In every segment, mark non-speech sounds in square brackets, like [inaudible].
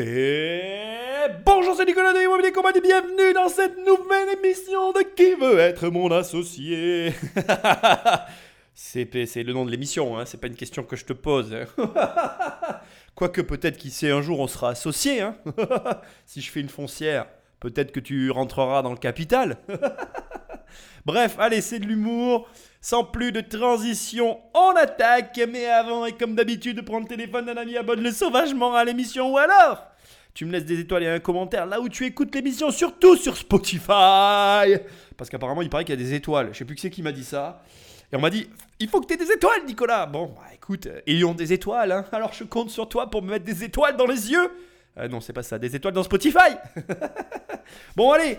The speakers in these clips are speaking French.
Et bonjour, c'est Nicolas de Immobilier Compagnie, bienvenue dans cette nouvelle émission de Qui veut être mon associé? [laughs] C'est le nom de l'émission, hein, c'est pas une question que je te pose. hein. [laughs] Quoique peut-être qui sait, un jour on sera associé. Hein. [laughs] si je fais une foncière, peut-être que tu rentreras dans le capital. Bref, allez, c'est de l'humour. Sans plus de transition, on attaque. Mais avant, et comme d'habitude, prends le téléphone d'un ami, abonne-le sauvagement à l'émission ou alors. Tu me laisses des étoiles et un commentaire là où tu écoutes l'émission, surtout sur Spotify. Parce qu'apparemment, il paraît qu'il y a des étoiles. Je sais plus qui c'est qui m'a dit ça. Et on m'a dit, il faut que tu aies des étoiles, Nicolas. Bon, bah écoute, euh, ayons des étoiles. hein. Alors je compte sur toi pour me mettre des étoiles dans les yeux. Euh, non, c'est pas ça, des étoiles dans Spotify. [laughs] bon, allez.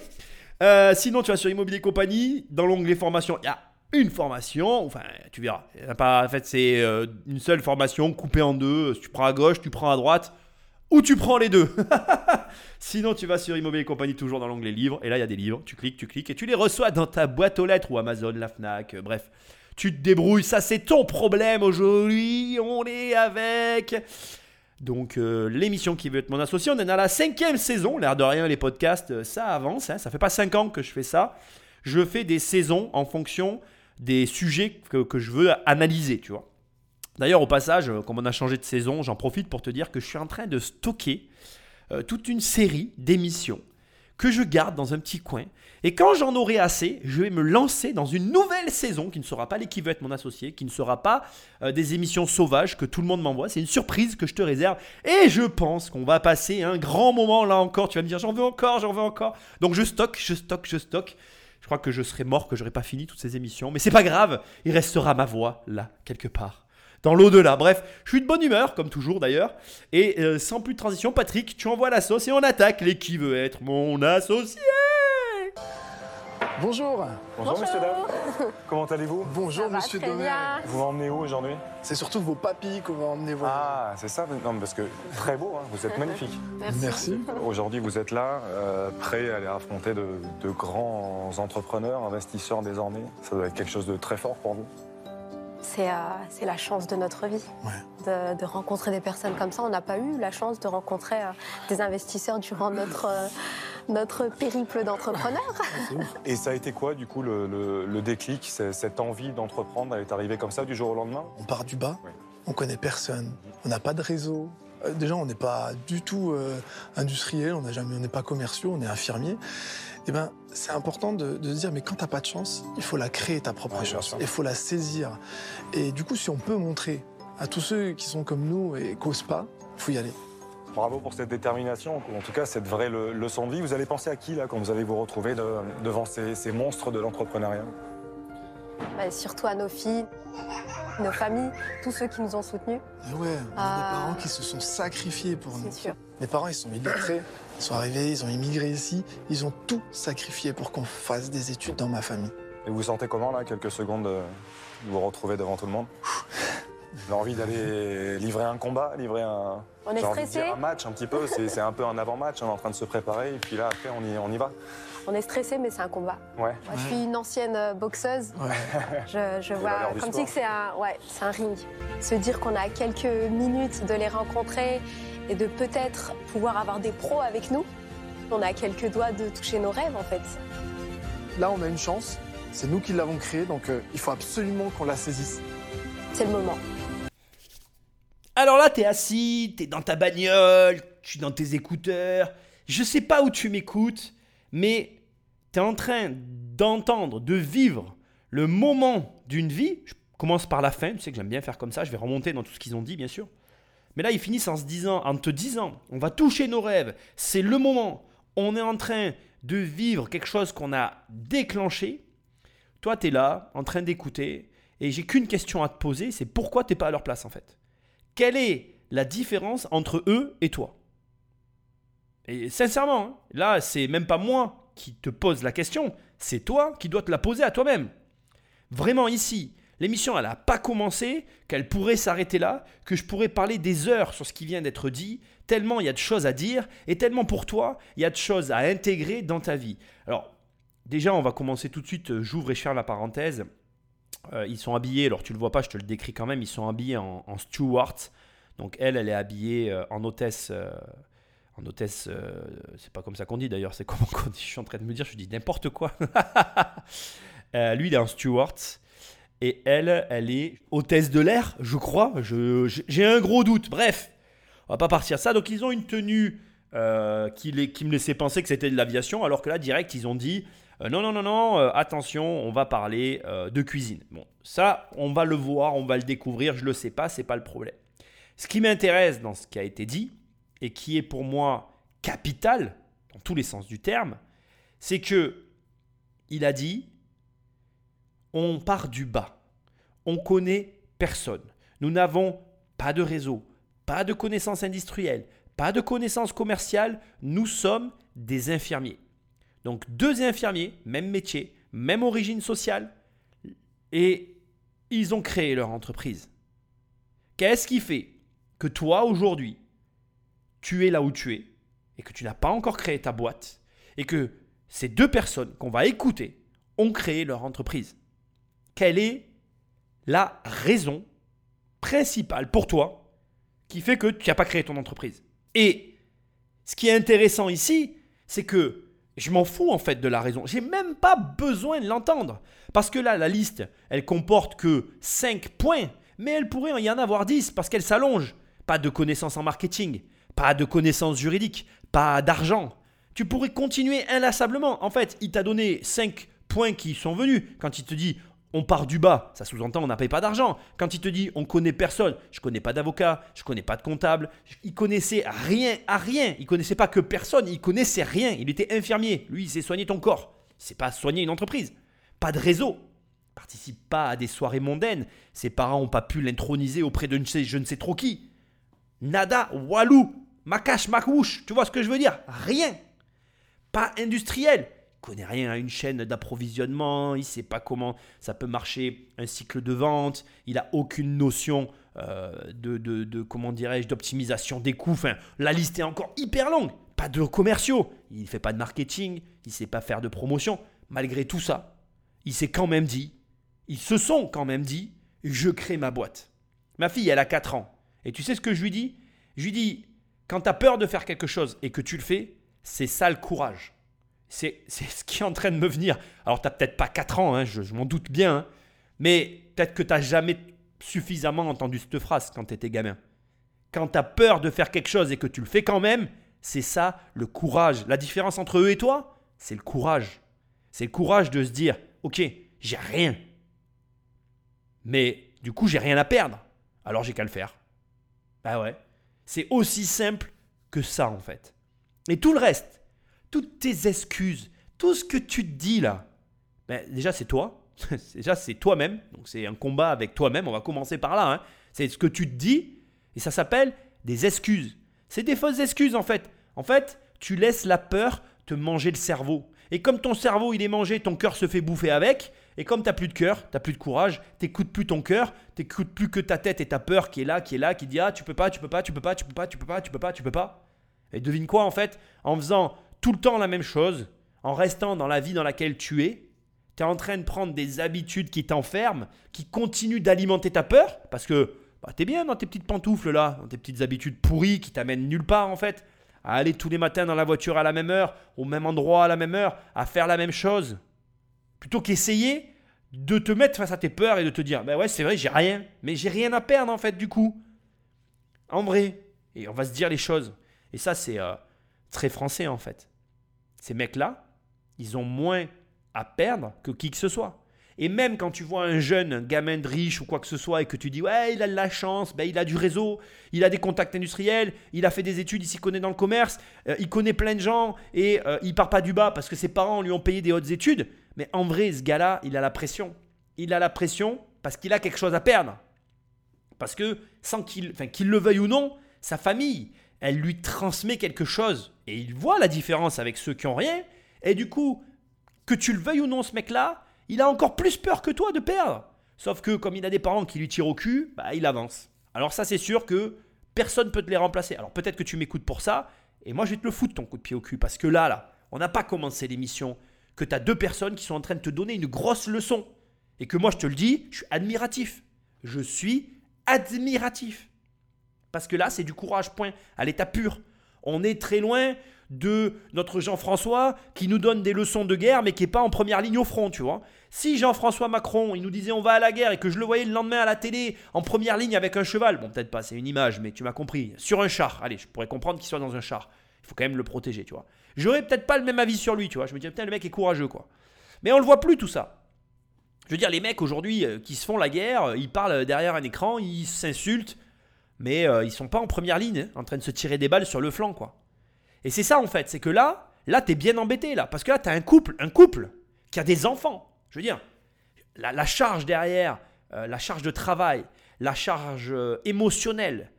Euh, sinon, tu vas sur Immobilier Compagnie. Dans l'onglet formation, il y a une formation. Enfin, tu verras. Pas, en fait, c'est euh, une seule formation coupée en deux. Tu prends à gauche, tu prends à droite. Ou tu prends les deux. [laughs] Sinon, tu vas sur Immobilier Compagnie, toujours dans l'onglet livres. Et là, il y a des livres. Tu cliques, tu cliques. Et tu les reçois dans ta boîte aux lettres ou Amazon, la Fnac. euh, bref. Tu te débrouilles. Ça, c'est ton problème aujourd'hui. On est avec. Donc, euh, l'émission qui veut être mon associé, on est dans la cinquième saison. L'air de rien, les podcasts, euh, ça avance. Hein. Ça fait pas cinq ans que je fais ça. Je fais des saisons en fonction des sujets que je veux analyser, tu vois. D'ailleurs, au passage, euh, comme on a changé de saison, j'en profite pour te dire que je suis en train de stocker euh, toute une série d'émissions que je garde dans un petit coin. Et quand j'en aurai assez, je vais me lancer dans une nouvelle saison qui ne sera pas qui veut être mon associé, qui ne sera pas euh, des émissions sauvages que tout le monde m'envoie. C'est une surprise que je te réserve. Et je pense qu'on va passer un grand moment là encore. Tu vas me dire j'en veux encore, j'en veux encore. Donc je stocke, je stocke, je stocke. Je crois que je serai mort, que j'aurai pas fini toutes ces émissions. Mais c'est pas grave, il restera ma voix là, quelque part dans l'au-delà. Bref, je suis de bonne humeur, comme toujours d'ailleurs. Et euh, sans plus de transition, Patrick, tu envoies la sauce et on attaque les qui veut être mon associé. Bonjour. Bonjour, monsieur dame. Comment allez-vous? Bonjour Ça monsieur bien. Vous m'emmenez où aujourd'hui? C'est surtout vos papilles qu'on va emmener voir. Ah, c'est ça Non, parce que très beau, hein, vous êtes magnifique. Merci. Aujourd'hui, vous êtes là, euh, prêt à aller affronter de, de grands entrepreneurs, investisseurs désormais. Ça doit être quelque chose de très fort pour vous. C'est euh, c'est la chance de notre vie de, de rencontrer des personnes comme ça. On n'a pas eu la chance de rencontrer euh, des investisseurs durant notre, euh, notre périple d'entrepreneur. Et ça a été quoi, du coup, le, le- le déclic c'est- Cette envie d'entreprendre, elle est arrivée comme ça, du jour au lendemain? On part du bas, Oui. on connaît personne, on n'a pas de réseau. Déjà, on n'est pas du tout euh, industriel, on n'a jamais- on n'est pas commerciaux, on est infirmier. Eh ben, c'est important de, de se dire, mais quand t'as pas de chance, il faut la créer ta propre Ouais, chance, il faut la saisir. Et du coup, si on peut montrer à tous ceux qui sont comme nous et qu'osent pas, faut y aller. Bravo pour cette détermination, en tout cas cette vraie le- leçon de vie. Vous allez penser à qui, là, quand vous allez vous retrouver de- devant ces, ces monstres de l'entrepreneuriat? Bah, surtout à nos filles, nos familles, tous ceux qui nous ont soutenus. Et ouais, on a Ah. des parents qui se sont sacrifiés pour nous. C'est sûr. Mes parents, ils sont illettrés, ils sont arrivés, ils ont immigré ici, ils ont tout sacrifié pour qu'on fasse des études dans ma famille. Et vous vous sentez comment, là, quelques secondes, euh, de vous retrouver devant tout le monde Vous avez envie d'aller livrer un combat, livrer un, On est stressé, match un petit peu, c'est un peu un avant-match, on est en train de se préparer, et puis là, après, on y, on y va. on est stressé, mais c'est un combat. Ouais. Moi, je suis une ancienne euh, boxeuse. Ouais. Je, vois comme si c'est un, ouais, c'est un ring. Se dire qu'on a quelques minutes de les rencontrer et de peut-être pouvoir avoir des pros avec nous. On a quelques doigts de toucher nos rêves en fait. Là, on a une chance, c'est nous qui l'avons créée, donc euh, il faut absolument qu'on la saisisse. C'est le moment. Alors là, t'es assis, t'es dans ta bagnole, tu es dans tes écouteurs. Je sais pas où tu m'écoutes, mais t'es en train d'entendre, de vivre le moment d'une vie. Je commence par la fin, tu sais que j'aime bien faire comme ça, je vais remonter dans tout ce qu'ils ont dit, bien sûr. Mais là, ils finissent en se disant, en te disant, on va toucher nos rêves, c'est le moment. On est en train de vivre quelque chose qu'on a déclenché. Toi, tu es là, en train d'écouter, et j'ai qu'une question à te poser, c'est pourquoi t'es pas à leur place en fait? Quelle est la différence entre eux et toi? Et sincèrement, hein, là, c'est même pas moi qui te pose la question, c'est toi qui dois te la poser à toi-même. Vraiment ici, l'émission, elle n'a pas commencé, qu'elle pourrait s'arrêter là, que je pourrais parler des heures sur ce qui vient d'être dit, tellement il y a de choses à dire, et tellement pour toi, il y a de choses à intégrer dans ta vie. Alors, déjà, on va commencer tout de suite, euh, j'ouvre et je ferme la parenthèse. Euh, ils sont habillés, alors tu le vois pas, je te le décris quand même, ils sont habillés en, en. Donc elle, elle est habillée euh, en hôtesse, en hôtesse, c'est pas comme ça qu'on dit d'ailleurs, c'est [laughs] comment qu'on dit. Je suis en train de me dire, je dis n'importe quoi. [laughs] Lui, il est un steward. Et elle, elle est hôtesse de l'air, je crois. J'ai un gros doute. Bref, on va pas partir ça. Donc, ils ont une tenue euh, qui, les, qui, me laissait penser que c'était de l'aviation, alors que là, direct, ils ont dit non, non, non, non, attention, on va parler de cuisine. Bon, ça, on va le voir, on va le découvrir. Je le sais pas, c'est pas le problème. Ce qui m'intéresse dans ce qui a été dit, et qui est pour moi capital, dans tous les sens du terme, c'est que il a dit on part du bas. On connaît personne. Nous n'avons pas de réseau, pas de connaissances industrielles, pas de connaissances commerciales. Nous sommes des infirmiers. Donc deux infirmiers, même métier, même origine sociale, et ils ont créé leur entreprise. Qu'est-ce qui fait que toi, aujourd'hui, tu es là où tu es, et que tu n'as pas encore créé ta boîte, et que ces deux personnes qu'on va écouter ont créé leur entreprise? Quelle est la raison principale pour toi qui fait que tu n'as pas créé ton entreprise Et ce qui est intéressant ici, c'est que je m'en fous en fait de la raison. J'ai même pas besoin de l'entendre. Parce que là, la liste, elle comporte que 5 points, mais elle pourrait y en avoir 10 parce qu'elle s'allonge pas de connaissances en marketing, pas de connaissances juridiques, pas d'argent. Tu pourrais continuer inlassablement. En fait, il t'a donné 5 points qui sont venus. Quand il te dit on part du bas, ça sous-entend on n'a pas d'argent. Quand il te dit on connaît personne, je connais pas d'avocat, je connais pas de comptable, il connaissait rien à rien. Il connaissait pas que personne, il connaissait rien. Il était infirmier. Lui, il s'est soigné ton corps. C'est pas soigner une entreprise. Pas de réseau. Participe pas à des soirées mondaines. Ses parents n'ont pas pu l'introniser auprès de je ne sais trop qui. Nada, walou, makash, makouche. Tu vois ce que je veux dire? Rien. Pas industriel. Connaît rien à une chaîne d'approvisionnement. Il sait pas comment ça peut marcher un cycle de vente. Il a aucune notion euh, de, de, comment dirais-je d'optimisation des coûts. Enfin, la liste est encore hyper longue. Pas de commerciaux. Il fait pas de marketing. Il sait pas faire de promotion. Malgré tout ça, il s'est quand même dit. Ils se sont quand même dit. Je crée ma boîte. Ma fille, elle a 4 ans. Et tu sais ce que je lui dis? Je lui dis, quand tu as peur de faire quelque chose et que tu le fais, c'est ça le courage. C'est ce qui est en train de me venir. Alors, tu n'as peut-être pas 4 ans, hein, je, m'en doute bien, hein, mais peut-être que tu n'as jamais suffisamment entendu cette phrase quand tu étais gamin. Quand tu as peur de faire quelque chose et que tu le fais quand même, c'est ça le courage. La différence entre eux et toi, c'est le courage. C'est le courage de se dire, ok, j'ai rien. Mais du coup, j'ai rien à perdre. Alors j'ai qu'à le faire. Bah ouais. C'est aussi simple que ça en fait. Et tout le reste, toutes tes excuses, tout ce que tu te dis là, ben, déjà c'est toi. [laughs] déjà c'est toi-même. Donc c'est un combat avec toi-même. On va commencer par là. Hein. C'est ce que tu te dis. Et ça s'appelle des excuses. C'est des fausses excuses en fait. En fait, tu laisses la peur te manger le cerveau. Et comme ton cerveau il est mangé, ton cœur se fait bouffer avec, et comme tu n'as plus de cœur, tu n'as plus de courage, tu n'écoutes plus ton cœur, tu n'écoutes plus que ta tête et ta peur qui est là, qui est là, qui dit Ah, tu peux pas, tu peux pas, tu peux pas, tu peux pas, tu peux pas, tu peux pas, tu peux pas. Et devine quoi en fait En faisant tout le temps la même chose, en restant dans la vie dans laquelle tu es, tu es en train de prendre des habitudes qui t'enferment, qui continuent d'alimenter ta peur, parce que bah, tu es bien dans tes petites pantoufles là, dans tes petites habitudes pourries qui t'amènent nulle part en fait, à aller tous les matins dans la voiture à la même heure, au même endroit à la même heure, à faire la même chose. Plutôt qu'essayer de te mettre face à tes peurs et de te dire, ben ouais, c'est vrai, j'ai rien, mais j'ai rien à perdre en fait du coup. En vrai. Et on va se dire les choses. Et ça, c'est euh, très français en fait. Ces mecs-là, ils ont moins à perdre que qui que ce soit. Et même quand tu vois un jeune, un gamin de riche ou quoi que ce soit, et que tu dis, ouais, il a de la chance, ben, il a du réseau, il a des contacts industriels, il a fait des études, il s'y connaît dans le commerce, euh, il connaît plein de gens, et euh, il part pas du bas parce que ses parents lui ont payé des hautes études, mais en vrai, ce gars-là, il a la pression. Il a la pression parce qu'il a quelque chose à perdre. Parce que sans qu'il qu'il le veuille ou non, sa famille, elle lui transmet quelque chose. Et il voit la différence avec ceux qui ont rien. Et du coup, que tu le veuilles ou non, ce mec-là, il a encore plus peur que toi de perdre. Sauf que comme il a des parents qui lui tirent au cul, bah, il avance. Alors ça, c'est sûr que personne ne peut te les remplacer. Alors peut-être que tu m'écoutes pour ça, et moi je vais te le foutre ton coup de pied au cul. Parce que là, là, on n'a pas commencé l'émission que tu as deux personnes qui sont en train de te donner une grosse leçon. Et que moi, je te le dis, je suis admiratif. Je suis admiratif. Parce que là, c'est du courage, point, à l'état pur. On est très loin de notre Jean-François qui nous donne des leçons de guerre mais qui n'est pas en première ligne au front, tu vois. Si Jean-François Macron, il nous disait on va à la guerre et que je le voyais le lendemain à la télé en première ligne avec un cheval, bon peut-être pas, c'est une image, mais tu m'as compris, sur un char, allez, je pourrais comprendre qu'il soit dans un char. Il faut quand même le protéger, tu vois. J'aurais peut-être pas le même avis sur lui, tu vois. Je me dis putain le mec est courageux quoi. Mais on le voit plus tout ça. Je veux dire, les mecs aujourd'hui euh, qui se font la guerre, euh, ils parlent derrière un écran, ils s'insultent, mais euh, ils sont pas en première ligne, hein, en train de se tirer des balles sur le flanc, quoi. Et c'est ça en fait, c'est que là, là, t'es bien embêté là, parce que là, t'as un couple, un couple qui a des enfants. Je veux dire, la, charge derrière, la charge de travail, la charge émotionnelle,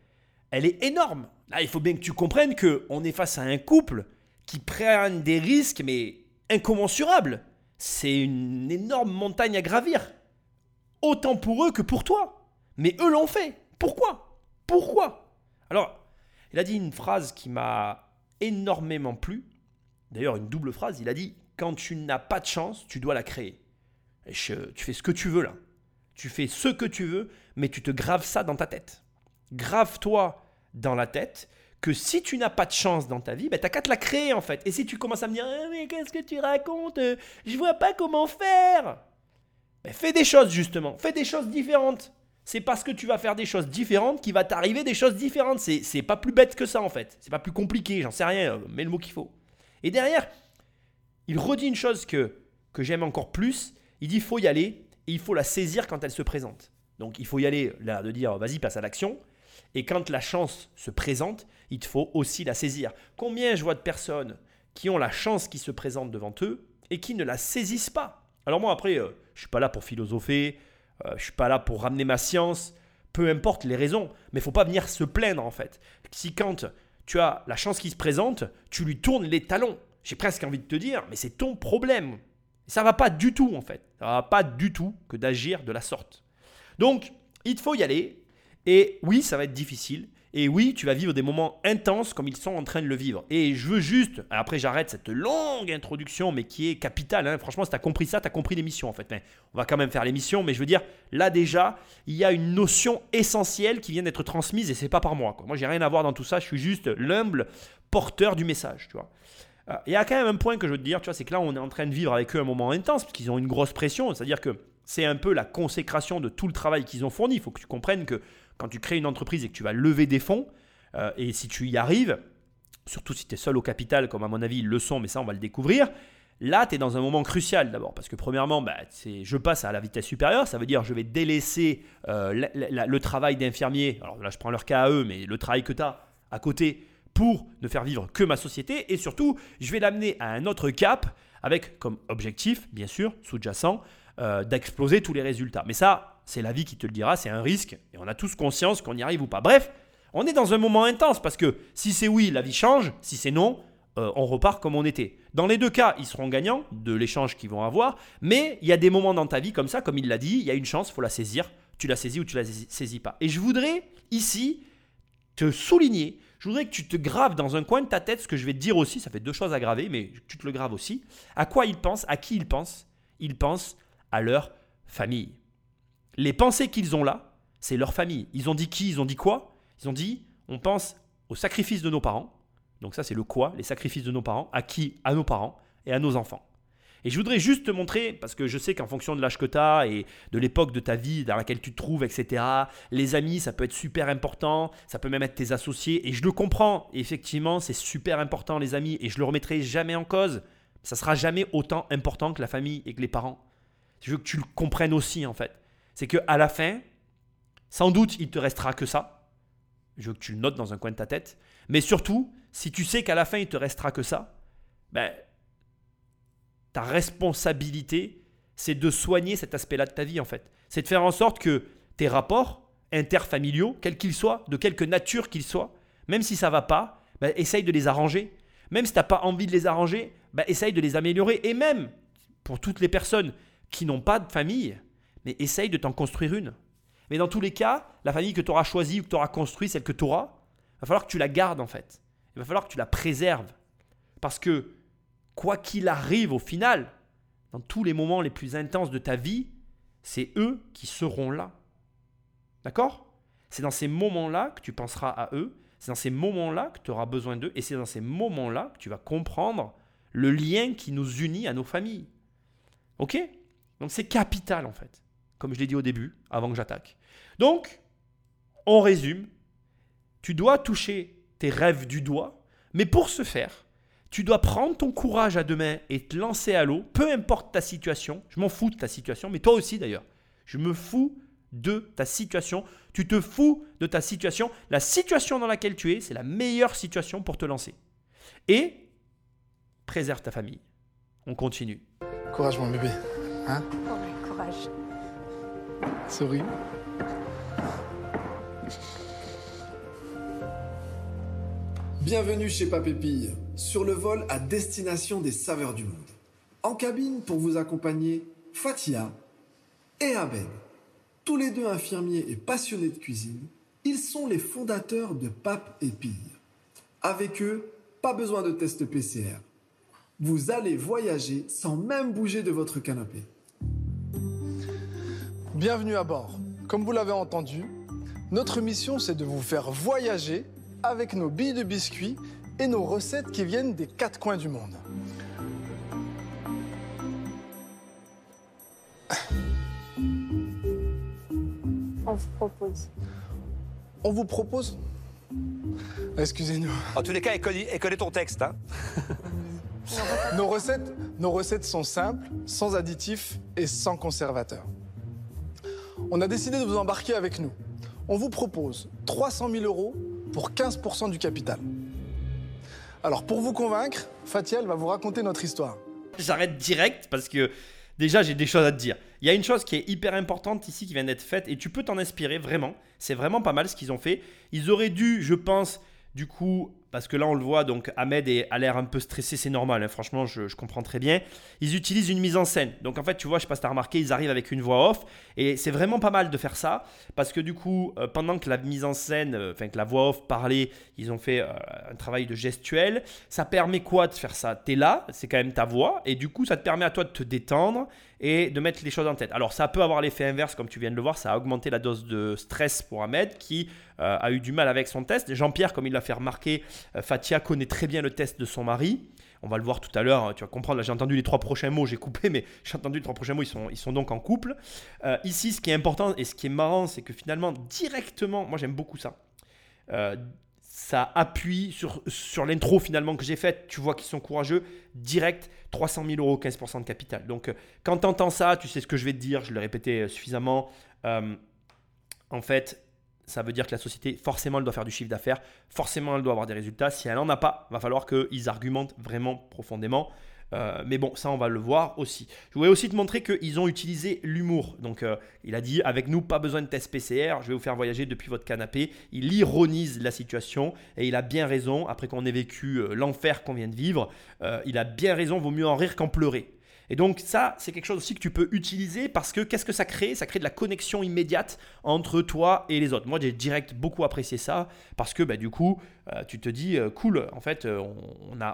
elle est énorme. Il faut bien que tu comprennes que on est face à un couple qui prennent des risques, mais incommensurables c'est une énorme montagne à gravir. Autant pour eux que pour toi. Mais eux l'ont fait. Pourquoi? Pourquoi? Alors, il a dit une phrase qui m'a énormément plu. D'ailleurs, une double phrase. Il a dit Quand tu n'as pas de chance, tu dois la créer. Et tu fais ce que tu veux là. Tu fais ce que tu veux, mais tu te graves ça dans ta tête. Grave-toi dans la tête que si tu n'as pas de chance dans ta vie, ben, tu n'as qu'à te la créer en fait. Et si tu commences à me dire ah, Mais qu'est-ce que tu racontes? Je vois pas comment faire ben, Fais des choses justement, fais des choses différentes. C'est parce que tu vas faire des choses différentes qu'il va t'arriver des choses différentes. C'est, pas plus bête que ça en fait. C'est pas plus compliqué, j'en sais rien, euh, mets le mot qu'il faut. Et derrière, il redit une chose que, que j'aime encore plus. Il dit faut y aller et il faut la saisir quand elle se présente. Donc il faut y aller là de dire vas-y passe à l'action. Et quand la chance se présente, il faut aussi la saisir. Combien je vois de personnes qui ont la chance qui se présente devant eux et qui ne la saisissent pas? Alors moi après, je euh, je suis pas là pour philosopher, euh, je suis pas là pour ramener ma science, peu importe les raisons, mais faut pas venir se plaindre en fait. Si quand tu as la chance qui se présente, tu lui tournes les talons, j'ai presque envie de te dire, mais c'est ton problème. Ça va pas du tout en fait. Ça va pas du tout que d'agir de la sorte. Donc, il faut y aller. Et oui, ça va être difficile. Et oui, tu vas vivre des moments intenses comme ils sont en train de le vivre. Et je veux juste, après j'arrête cette longue introduction, mais qui est capitale. Hein. Franchement, si tu as compris ça, tu as compris l'émission en fait. Mais on va quand même faire l'émission, mais je veux dire, là déjà, il y a une notion essentielle qui vient d'être transmise et c'est pas par moi. Quoi. Moi, j'ai rien à voir dans tout ça, je suis juste l'humble porteur du message. Tu vois. Euh, il y a quand même un point que je veux te dire, tu vois, c'est que là, on est en train de vivre avec eux un moment intense, parce qu'ils ont une grosse pression, c'est-à-dire que c'est un peu la consécration de tout le travail qu'ils ont fourni. Il faut que tu comprennes que quand tu crées une entreprise et que tu vas lever des fonds, euh, et si tu y arrives, surtout si tu es seul au capital, comme à mon avis ils le sont, mais ça on va le découvrir, là tu es dans un moment crucial d'abord. Parce que premièrement, bah, je passe à la vitesse supérieure, ça veut dire je vais délaisser euh, le travail d'infirmier, alors là je prends leur cas à eux, mais le travail que tu as à côté pour ne faire vivre que ma société, et surtout je vais l'amener à un autre cap avec comme objectif, bien sûr, sous-jacent, euh, d'exploser tous les résultats. Mais ça, c'est la vie qui te le dira, c'est un risque, et on a tous conscience qu'on y arrive ou pas. Bref, on est dans un moment intense, parce que si c'est oui, la vie change, si c'est non, euh, on repart comme on était. Dans les deux cas, ils seront gagnants de l'échange qu'ils vont avoir, mais il y a des moments dans ta vie comme ça, comme il l'a dit, il y a une chance, faut la saisir, tu la saisis ou tu la saisis pas. Et je voudrais ici te souligner, je voudrais que tu te graves dans un coin de ta tête ce que je vais te dire aussi, ça fait deux choses à graver, mais tu te le graves aussi, à quoi ils pensent, à qui ils pensent. Ils pensent à leur famille. Les pensées qu'ils ont là, c'est leur famille. Ils ont dit qui Ils ont dit quoi? Ils ont dit on pense au sacrifice de nos parents. Donc ça c'est le quoi, les sacrifices de nos parents. À qui? À nos parents et à nos enfants. Et je voudrais juste te montrer, parce que je sais qu'en fonction de l'âge que tu as et de l'époque de ta vie dans laquelle tu te trouves, etc., les amis, ça peut être super important, ça peut même être tes associés, et je le comprends, effectivement, c'est super important les amis, et je le remettrai jamais en cause. Ça sera jamais autant important que la famille et que les parents. Je veux que tu le comprennes aussi, en fait. C'est qu'à la fin, sans doute, il te restera que ça. Je veux que tu le notes dans un coin de ta tête. Mais surtout, si tu sais qu'à la fin, il te restera que ça, ben, ta responsabilité, c'est de soigner cet aspect-là de ta vie, en fait. C'est de faire en sorte que tes rapports interfamiliaux, quels qu'ils soient, de quelque nature qu'ils soient, même si ça va pas, ben, essaye de les arranger. Même si tu n'as pas envie de les arranger, ben, essaye de les améliorer. Et même, pour toutes les personnes qui n'ont pas de famille, mais essaye de t'en construire une. Mais dans tous les cas, la famille que tu auras choisie ou que tu auras construite, celle que tu auras, va falloir que tu la gardes en fait. Il va falloir que tu la préserves. Parce que, quoi qu'il arrive au final, dans tous les moments les plus intenses de ta vie, c'est eux qui seront là. D'accord? C'est dans ces moments-là que tu penseras à eux. C'est dans ces moments-là que tu auras besoin d'eux et c'est dans ces moments-là que tu vas comprendre le lien qui nous unit à nos familles. Ok? Donc c'est capital en fait, comme je l'ai dit au début, avant que j'attaque. Donc, on résume, tu dois toucher tes rêves du doigt, mais pour ce faire, tu dois prendre ton courage à deux mains et te lancer à l'eau, peu importe ta situation. Je m'en fous de ta situation, mais toi aussi d'ailleurs. Je me fous de ta situation. Tu te fous de ta situation. La situation dans laquelle tu es, c'est la meilleure situation pour te lancer. Et préserve ta famille. On continue. Courage mon bébé. Hein? Oh, courage. Souris. Bienvenue chez Papépille, sur le vol à destination des saveurs du monde. En cabine pour vous accompagner, Fatia et Abel. Tous les deux infirmiers et passionnés de cuisine, ils sont les fondateurs de Pape et Pille. Avec eux, pas besoin de test PCR. Vous allez voyager sans même bouger de votre canapé. Bienvenue à bord. Comme vous l'avez entendu, notre mission c'est de vous faire voyager avec nos billes de biscuits et nos recettes qui viennent des quatre coins du monde. On vous propose. On vous propose Excusez-nous. En tous les cas, elle connaît, elle connaît ton texte. Hein [laughs] Nos recettes, nos recettes sont simples, sans additifs et sans conservateurs. On a décidé de vous embarquer avec nous. On vous propose 300 000 euros pour 15% du capital. Alors pour vous convaincre, Fatiel va vous raconter notre histoire. J'arrête direct parce que déjà j'ai des choses à te dire. Il y a une chose qui est hyper importante ici qui vient d'être faite et tu peux t'en inspirer vraiment. C'est vraiment pas mal ce qu'ils ont fait. Ils auraient dû, je pense, du coup, parce que là on le voit, donc Ahmed a l'air un peu stressé, c'est normal, hein. franchement je, comprends très bien. Ils utilisent une mise en scène. Donc en fait, tu vois, je sais pas si as remarqué, ils arrivent avec une voix off et c'est vraiment pas mal de faire ça parce que du coup, euh, pendant que la mise en scène, euh, enfin que la voix off parlait, ils ont fait euh, un travail de gestuel. Ça permet quoi de faire ça? Tu es là, c'est quand même ta voix et du coup, ça te permet à toi de te détendre et de mettre les choses en tête. Alors ça peut avoir l'effet inverse, comme tu viens de le voir, ça a augmenté la dose de stress pour Ahmed qui a eu du mal avec son test. Jean-Pierre, comme il l'a fait remarquer, Fatia connaît très bien le test de son mari. On va le voir tout à l'heure, hein, tu vas comprendre. Là, j'ai entendu les trois prochains mots, j'ai coupé, mais [laughs] j'ai entendu les trois prochains mots, ils sont, donc en couple. Euh, ici, ce qui est important et ce qui est marrant, c'est que finalement, directement, moi j'aime beaucoup ça. Euh, ça appuie sur, l'intro finalement que j'ai faite. Tu vois qu'ils sont courageux. Direct, 300 000 euros, 15% de capital. Donc, euh, quand tu entends ça, tu sais ce que je vais te dire. Je l'ai répété euh, suffisamment. Euh, en fait, ça veut dire que la société, forcément, elle doit faire du chiffre d'affaires. Forcément, elle doit avoir des résultats. Si elle n'en a pas, va falloir qu'ils argumentent vraiment profondément. Euh, mais bon, ça, on va le voir aussi. Je voulais aussi te montrer qu'ils ont utilisé l'humour. Donc, euh, il a dit avec nous, pas besoin de test PCR, je vais vous faire voyager depuis votre canapé. Il ironise la situation et il a bien raison. Après qu'on ait vécu euh, l'enfer qu'on vient de vivre, il a bien raison. Vaut mieux en rire qu'en pleurer. Et donc ça, c'est quelque chose aussi que tu peux utiliser parce que qu'est-ce que ça crée? Ça crée de la connexion immédiate entre toi et les autres. Moi, j'ai direct beaucoup apprécié ça parce que bah, du coup, euh, tu te dis, euh, cool, en fait, euh,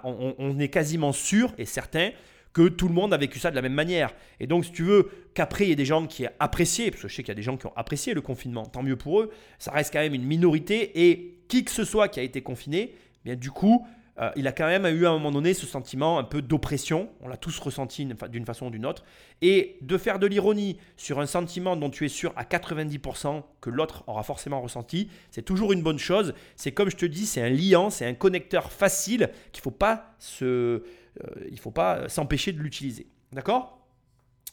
on, est quasiment sûr et certain que tout le monde a vécu ça de la même manière. Et donc, si tu veux qu'après, il y ait des gens qui aient apprécié, parce que je sais qu'il y a des gens qui ont apprécié le confinement, tant mieux pour eux, ça reste quand même une minorité et qui que ce soit qui a été confiné, eh bien du coup, euh, il a quand même eu à un moment donné ce sentiment un peu d'oppression, on l'a tous ressenti d'une façon ou d'une autre, et de faire de l'ironie sur un sentiment dont tu es sûr à 90% que l'autre aura forcément ressenti, c'est toujours une bonne chose. C'est comme je te dis, c'est un liant, c'est un connecteur facile qu'il ne faut pas se, euh, il faut pas s'empêcher de l'utiliser. D'accord?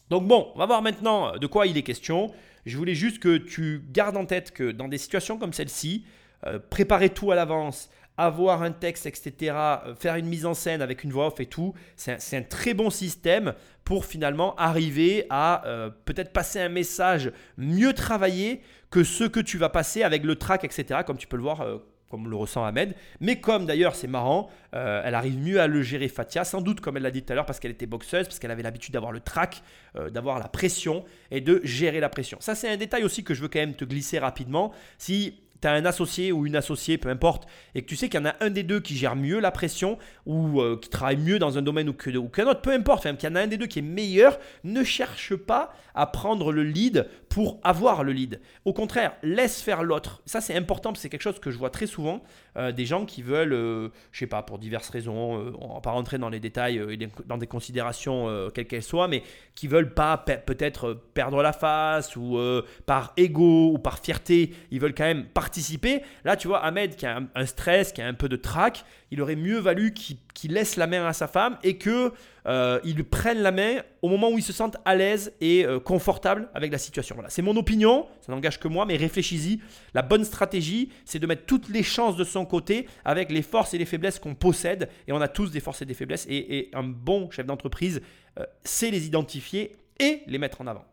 Donc bon, on va voir maintenant de quoi il est question. Je voulais juste que tu gardes en tête que dans des situations comme celle-ci, euh, préparer tout à l'avance, avoir un texte, etc., euh, faire une mise en scène avec une voix off et tout, c'est un, un, très bon système pour finalement arriver à euh, peut-être passer un message mieux travaillé que ce que tu vas passer avec le track, etc., comme tu peux le voir. Euh, comme le ressent Ahmed. Mais comme d'ailleurs, c'est marrant, elle arrive mieux à le gérer Fatia, sans doute comme elle l'a dit tout à l'heure, parce qu'elle était boxeuse, parce qu'elle avait l'habitude d'avoir le track, d'avoir la pression et de gérer la pression. Ça, c'est un détail aussi que je veux quand même te glisser rapidement. Si tu as un associé ou une associée, peu importe, et que tu sais qu'il y en a un des deux qui gère mieux la pression ou euh, qui travaille mieux dans un domaine ou qu'un autre, peu importe, même qu'il y en a un des deux qui est meilleur, ne cherche pas à prendre le lead pour avoir le lead. Au contraire, laisse faire l'autre. Ça, c'est important, c'est quelque chose que je vois très souvent. Euh, des gens qui veulent, je je sais pas, pour diverses raisons, on ne va pas rentrer dans les détails et dans des considérations quelles qu'elles soient, mais qui veulent pas peut-être perdre la face ou par ego ou par fierté, ils veulent quand même participer. Là, tu vois, Ahmed qui a un, stress, qui a un peu de trac, il aurait mieux valu qu'il laisse la main à sa femme et que euh, prenne la main au moment où il se sente à l'aise et euh, confortable avec la situation. Voilà, c'est mon opinion, ça n'engage que moi, mais réfléchis-y. La bonne stratégie, c'est de mettre toutes les chances de son côté avec les forces et les faiblesses qu'on possède. Et on a tous des forces et des faiblesses. Et, un bon chef d'entreprise euh, sait les identifier et les mettre en avant.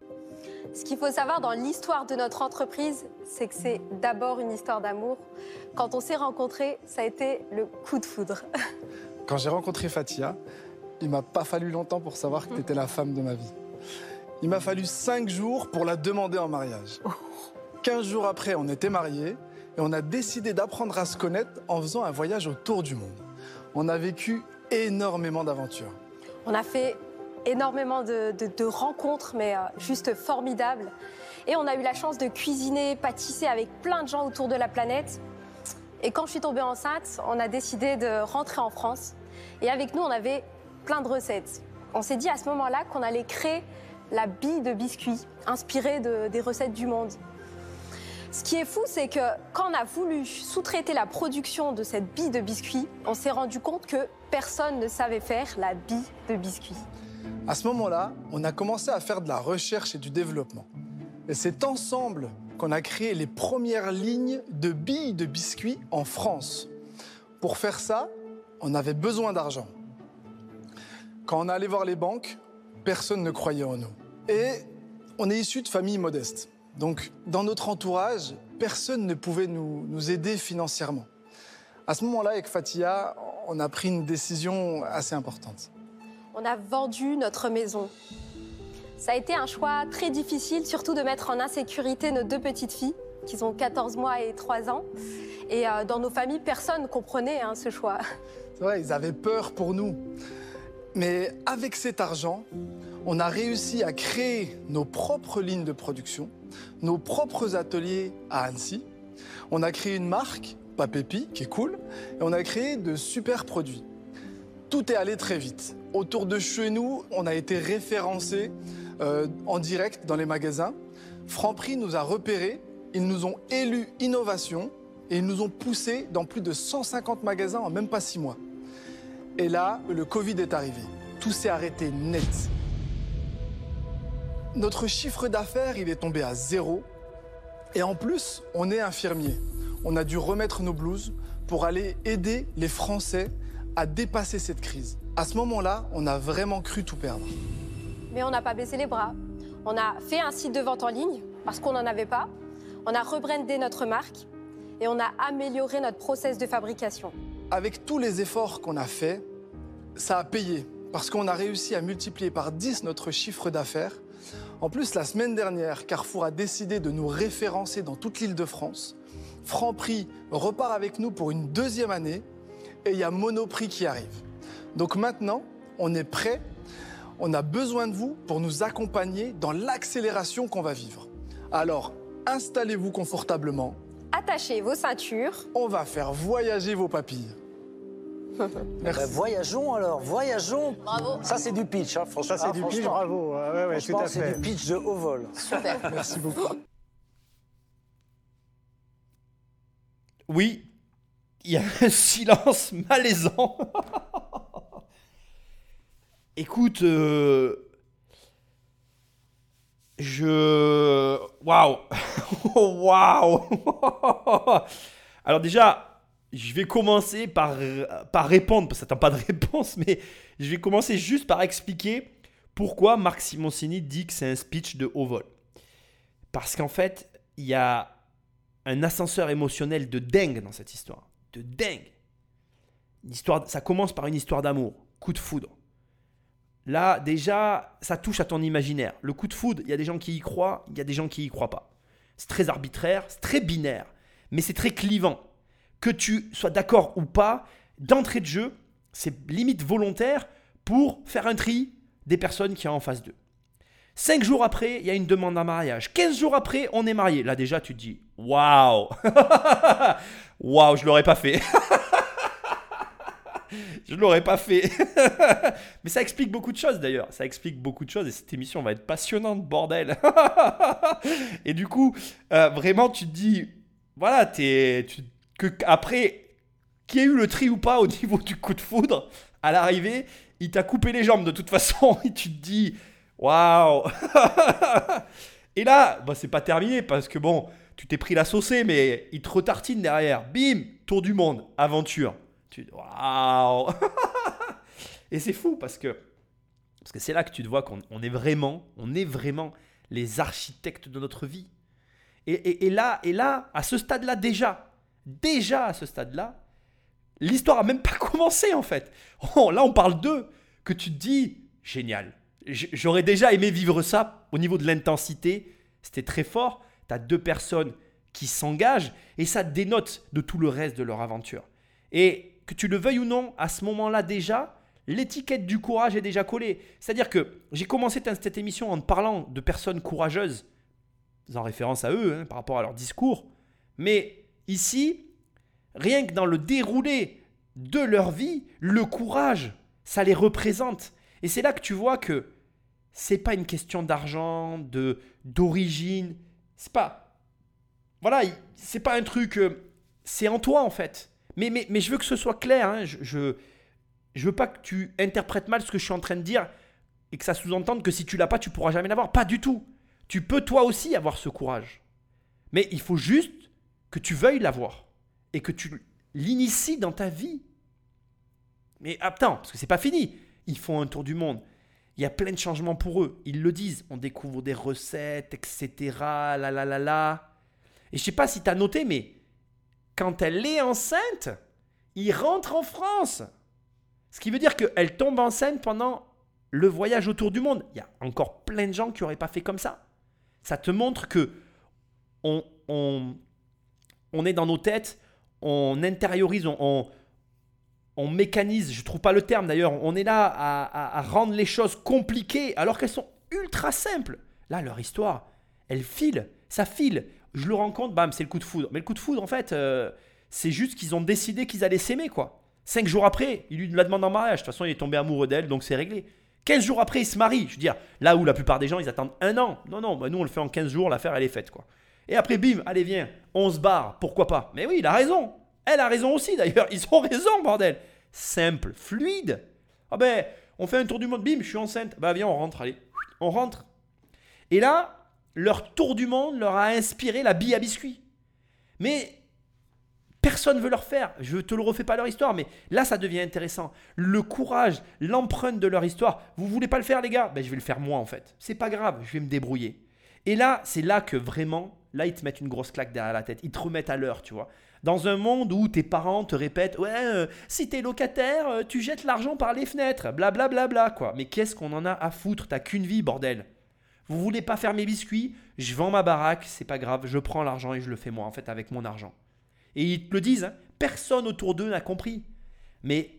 Ce qu'il faut savoir dans l'histoire de notre entreprise, c'est que c'est d'abord une histoire d'amour. Quand on s'est rencontrés, ça a été le coup de foudre. [laughs] Quand j'ai rencontré Fatia, il m'a pas fallu longtemps pour savoir que tu étais la femme de ma vie. Il m'a fallu cinq jours pour la demander en mariage. Quinze jours après, on était mariés et on a décidé d'apprendre à se connaître en faisant un voyage autour du monde. On a vécu énormément d'aventures. On a fait énormément de, rencontres, mais euh, juste formidables. Et on a eu la chance de cuisiner, pâtisser avec plein de gens autour de la planète. Et quand je suis tombée enceinte, on a décidé de rentrer en France. Et avec nous, on avait plein de recettes. On s'est dit à ce moment-là qu'on allait créer la bille de biscuits, inspirée des recettes du monde. Ce qui est fou, c'est que quand on a voulu sous-traiter la production de cette bille de biscuits, on s'est rendu compte que personne ne savait faire la bille de biscuits. À ce moment-là, on a commencé à faire de la recherche et du développement. Et c'est ensemble qu'on a créé les premières lignes de billes de biscuits en France. Pour faire ça, on avait besoin d'argent. Quand on allait voir les banques, personne ne croyait en nous. Et on est issu de familles modestes. Donc, dans notre entourage, personne ne pouvait nous, nous aider financièrement. À ce moment-là, avec Fatia, on a pris une décision assez importante on a vendu notre maison. Ça a été un choix très difficile, surtout de mettre en insécurité nos deux petites filles, qui ont 14 mois et 3 ans. Et euh, dans nos familles, personne ne comprenait hein, ce choix. C'est vrai, ils avaient peur pour nous. Mais avec cet argent, on a réussi à créer nos propres lignes de production, nos propres ateliers à Annecy. On a créé une marque, Papépi, qui est cool, et on a créé de super produits. Tout est allé très vite. Autour de chez nous, on a été référencé euh, en direct dans les magasins. Franprix nous a repérés, ils nous ont élus innovation et ils nous ont poussés dans plus de 150 magasins en même pas six mois. Et là, le Covid est arrivé. Tout s'est arrêté net. Notre chiffre d'affaires, il est tombé à zéro. Et en plus, on est infirmier. On a dû remettre nos blouses pour aller aider les Français à dépasser cette crise. À ce moment-là, on a vraiment cru tout perdre. Mais on n'a pas baissé les bras. On a fait un site de vente en ligne parce qu'on n'en avait pas. On a rebrandé notre marque et on a amélioré notre process de fabrication. Avec tous les efforts qu'on a faits, ça a payé parce qu'on a réussi à multiplier par 10 notre chiffre d'affaires. En plus, la semaine dernière, Carrefour a décidé de nous référencer dans toute l'île de France. Franprix repart avec nous pour une deuxième année et il y a Monoprix qui arrive. Donc maintenant, on est prêt, on a besoin de vous pour nous accompagner dans l'accélération qu'on va vivre. Alors, installez-vous confortablement. Attachez vos ceintures. On va faire voyager vos papilles. [laughs] Merci. Ben, voyageons alors, voyageons. Bravo. Ça c'est du pitch, hein, franchement. Ça c'est du pitch, bravo. Ouais, ouais, tout à fait. c'est du pitch de haut vol. Super. Merci beaucoup. Oui, il y a un [laughs] silence malaisant. [laughs] Écoute, euh, je... Waouh [laughs] Waouh Alors déjà, je vais commencer par, par répondre, parce que ça pas de réponse, mais je vais commencer juste par expliquer pourquoi Marc Simoncini dit que c'est un speech de haut vol. Parce qu'en fait, il y a un ascenseur émotionnel de dingue dans cette histoire. De dingue. histoire, ça commence par une histoire d'amour, coup de foudre. Là, déjà, ça touche à ton imaginaire. Le coup de foudre, il y a des gens qui y croient, il y a des gens qui y croient pas. C'est très arbitraire, c'est très binaire, mais c'est très clivant. Que tu sois d'accord ou pas, d'entrée de jeu, c'est limite volontaire pour faire un tri des personnes qui y en face d'eux. Cinq jours après, il y a une demande en mariage. 15 jours après, on est marié. Là déjà, tu te dis, waouh, [laughs] waouh, je l'aurais pas fait. [laughs] je l'aurais pas fait. [laughs] Mais ça explique beaucoup de choses d'ailleurs. Ça explique beaucoup de choses et cette émission va être passionnante, bordel. [laughs] et du coup, euh, vraiment, tu te dis, voilà, t'es, tu, que après, qu'il y eu le tri ou pas au niveau du coup de foudre, à l'arrivée, il t'a coupé les jambes de toute façon et tu te dis, waouh. et là, bah, c'est pas terminé parce que bon, tu t'es pris la saucée, mais il te retartine derrière. Bim, tour du monde, aventure. Tu waouh [laughs] Et c'est fou parce que parce que c'est là que tu te vois qu'on on est vraiment, on est vraiment les architectes de notre vie. Et, et- là, et là, à ce stade-là déjà, déjà à ce stade-là, l'histoire a même pas [laughs] commencé en fait. Oh, là, on parle d'eux que tu te dis génial. J'aurais déjà aimé vivre ça au niveau de l'intensité. C'était très fort. Tu deux personnes qui s'engagent et ça dénote de tout le reste de leur aventure. Et que tu le veuilles ou non, à ce moment-là déjà, l'étiquette du courage est déjà collée. C'est-à-dire que j'ai commencé cette émission en parlant de personnes courageuses, en référence à eux, hein, par rapport à leur discours. Mais ici, rien que dans le déroulé de leur vie, le courage, ça les représente. Et c'est là que tu vois que c'est pas une question d'argent, de d'origine, c'est pas voilà, il- c'est pas un truc euh, c'est en toi en fait. Mais, mais, mais je veux que ce soit clair, hein, je, je je veux pas que tu interprètes mal ce que je suis en train de dire et que ça sous-entende que si tu l'as pas, tu pourras jamais l'avoir. Pas du tout. Tu peux toi aussi avoir ce courage. Mais il faut juste que tu veuilles l'avoir et que tu l'inities dans ta vie. Mais attends, parce que c'est pas fini. Ils font un tour du monde. Il y a plein de changements pour eux. Ils le disent. On découvre des recettes, etc. La la la la. Et je sais pas si tu as noté, mais quand elle est enceinte, il rentre en France. Ce qui veut dire qu'elle tombe enceinte pendant le voyage autour du monde. Il y a encore plein de gens qui n'auraient pas fait comme ça. Ça te montre que on, on, on est dans nos têtes, on intériorise, on, on, on mécanise, je trouve pas le terme d'ailleurs, on est là à, rendre les choses compliquées alors qu'elles sont ultra simples. Là, leur histoire, elle file, ça file. Je le rends compte, bam, c'est le coup de foudre. Mais le coup de foudre, en fait, euh, c'est juste qu'ils ont décidé qu'ils allaient s'aimer, quoi. Cinq jours après, il lui la demande en mariage. De toute façon, il est tombé amoureux d'elle, donc c'est réglé. 15 jours après, il se marie. Je veux dire, là où la plupart des gens, ils attendent un an. Non, non, bah nous, on le fait en 15 jours, l'affaire, elle est faite, quoi. Et après, bim, allez, viens, on se barre, pourquoi pas? Mais oui, il a raison. Elle a raison aussi, d'ailleurs. Ils ont raison, bordel. Simple, fluide. Ah ben, on fait un tour du monde, bim, je suis enceinte. Bah viens, on rentre, allez. On rentre. Et là, leur tour du monde leur a inspiré la bille à biscuit. Mais personne ne veut leur faire. Je te le refais pas leur histoire, mais là, ça devient intéressant. Le courage, l'empreinte de leur histoire. Vous voulez pas le faire, les gars? Ben, je vais le faire moi, en fait. C'est pas grave, je vais me débrouiller. Et là, c'est là que vraiment, là, ils te mettent une grosse claque derrière la tête. Ils te remettent à l'heure, tu vois. Dans un monde où tes parents te répètent Ouais, euh, si t'es locataire, euh, tu jettes l'argent par les fenêtres, blablabla, bla, bla, bla, quoi. Mais qu'est-ce qu'on en a à foutre? T'as qu'une vie, bordel. Vous voulez pas faire mes biscuits? Je vends ma baraque, c'est pas grave, je prends l'argent et je le fais moi, en fait, avec mon argent. Et ils te le disent, hein, personne autour d'eux n'a compris. Mais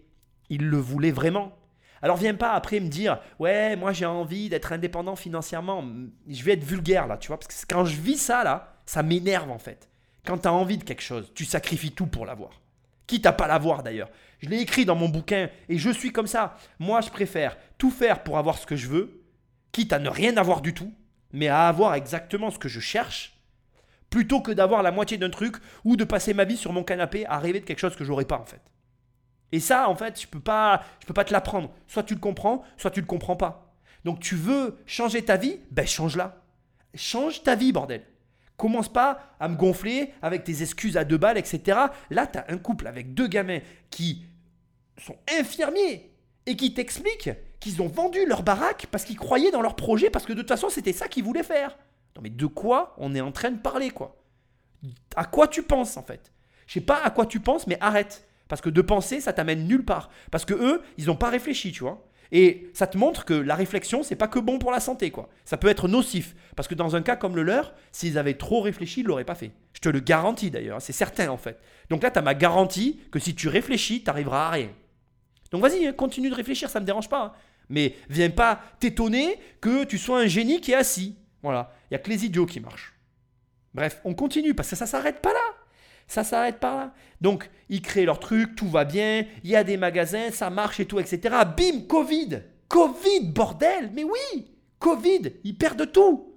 ils le voulaient vraiment. Alors viens pas après me dire, ouais, moi j'ai envie d'être indépendant financièrement. Je vais être vulgaire là, tu vois, parce que quand je vis ça là, ça m'énerve en fait. Quand tu as envie de quelque chose, tu sacrifies tout pour l'avoir. Quitte à pas l'avoir d'ailleurs. Je l'ai écrit dans mon bouquin et je suis comme ça. Moi je préfère tout faire pour avoir ce que je veux, quitte à ne rien avoir du tout, mais à avoir exactement ce que je cherche, plutôt que d'avoir la moitié d'un truc ou de passer ma vie sur mon canapé à rêver de quelque chose que j'aurais pas en fait. Et ça, en fait, je peux pas, je peux pas te l'apprendre. Soit tu le comprends, soit tu le comprends pas. Donc tu veux changer ta vie, ben change-la. Change ta vie, bordel. Commence pas à me gonfler avec tes excuses à deux balles, etc. Là, tu as un couple avec deux gamins qui sont infirmiers et qui t'expliquent qu'ils ont vendu leur baraque parce qu'ils croyaient dans leur projet, parce que de toute façon, c'était ça qu'ils voulaient faire. Non, mais de quoi on est en train de parler, quoi? À quoi tu penses, en fait? Je sais pas à quoi tu penses, mais arrête. Parce que de penser, ça t'amène nulle part. Parce que eux, ils n'ont pas réfléchi, tu vois. Et ça te montre que la réflexion, c'est pas que bon pour la santé, quoi. Ça peut être nocif. Parce que dans un cas comme le leur, s'ils avaient trop réfléchi, ils l'auraient pas fait. Je te le garantis d'ailleurs, c'est certain en fait. Donc là, tu as ma garantie que si tu réfléchis, tu arriveras à rien. Donc vas-y, hein, continue de réfléchir, ça me dérange pas. hein. Mais viens pas t'étonner que tu sois un génie qui est assis. Voilà, il y a que les idiots qui marchent. Bref, on continue parce que ça s'arrête pas là. Ça s'arrête pas là. Donc, ils créent leur truc, tout va bien, il y a des magasins, ça marche et tout, etc. Bim, Covid Covid, bordel Mais oui Covid, ils perdent tout.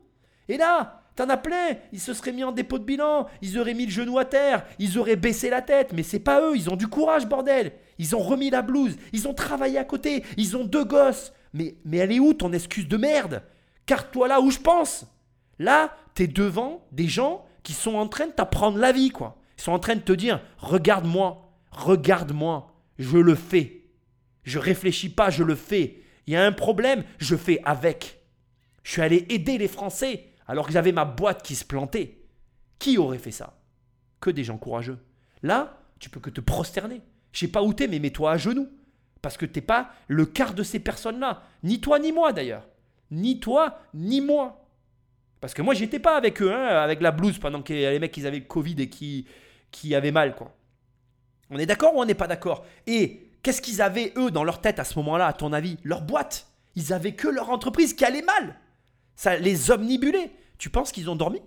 Et là, t'en as plein, ils se seraient mis en dépôt de bilan, ils auraient mis le genou à terre, ils auraient baissé la tête, mais c'est pas eux, ils ont du courage, bordel. Ils ont remis la blouse, ils ont travaillé à côté, ils ont deux gosses. Mais, mais elle est où ton excuse de merde? Carte-toi là où je pense. Là, t'es devant des gens qui sont en train de t'apprendre la vie, quoi. Ils sont en train de te dire, regarde-moi, regarde-moi, je le fais. Je réfléchis pas, je le fais. Il y a un problème, je fais avec. Je suis allé aider les Français alors que j'avais ma boîte qui se plantait. Qui aurait fait ça? Que des gens courageux. Là, tu peux que te prosterner. Je sais pas où t'es, mais mets-toi à genoux. Parce que t'es pas le quart de ces personnes-là. Ni toi, ni moi d'ailleurs. Ni toi, ni moi. Parce que moi, j'étais pas avec eux, hein, avec la blouse pendant que les mecs ils avaient le Covid et qui, qui avaient mal, quoi. On est d'accord ou on n'est pas d'accord? Et qu'est-ce qu'ils avaient, eux, dans leur tête à ce moment-là, à ton avis? Leur boîte? Ils avaient que leur entreprise qui allait mal. Ça les omnibulait. Tu penses qu'ils ont dormi?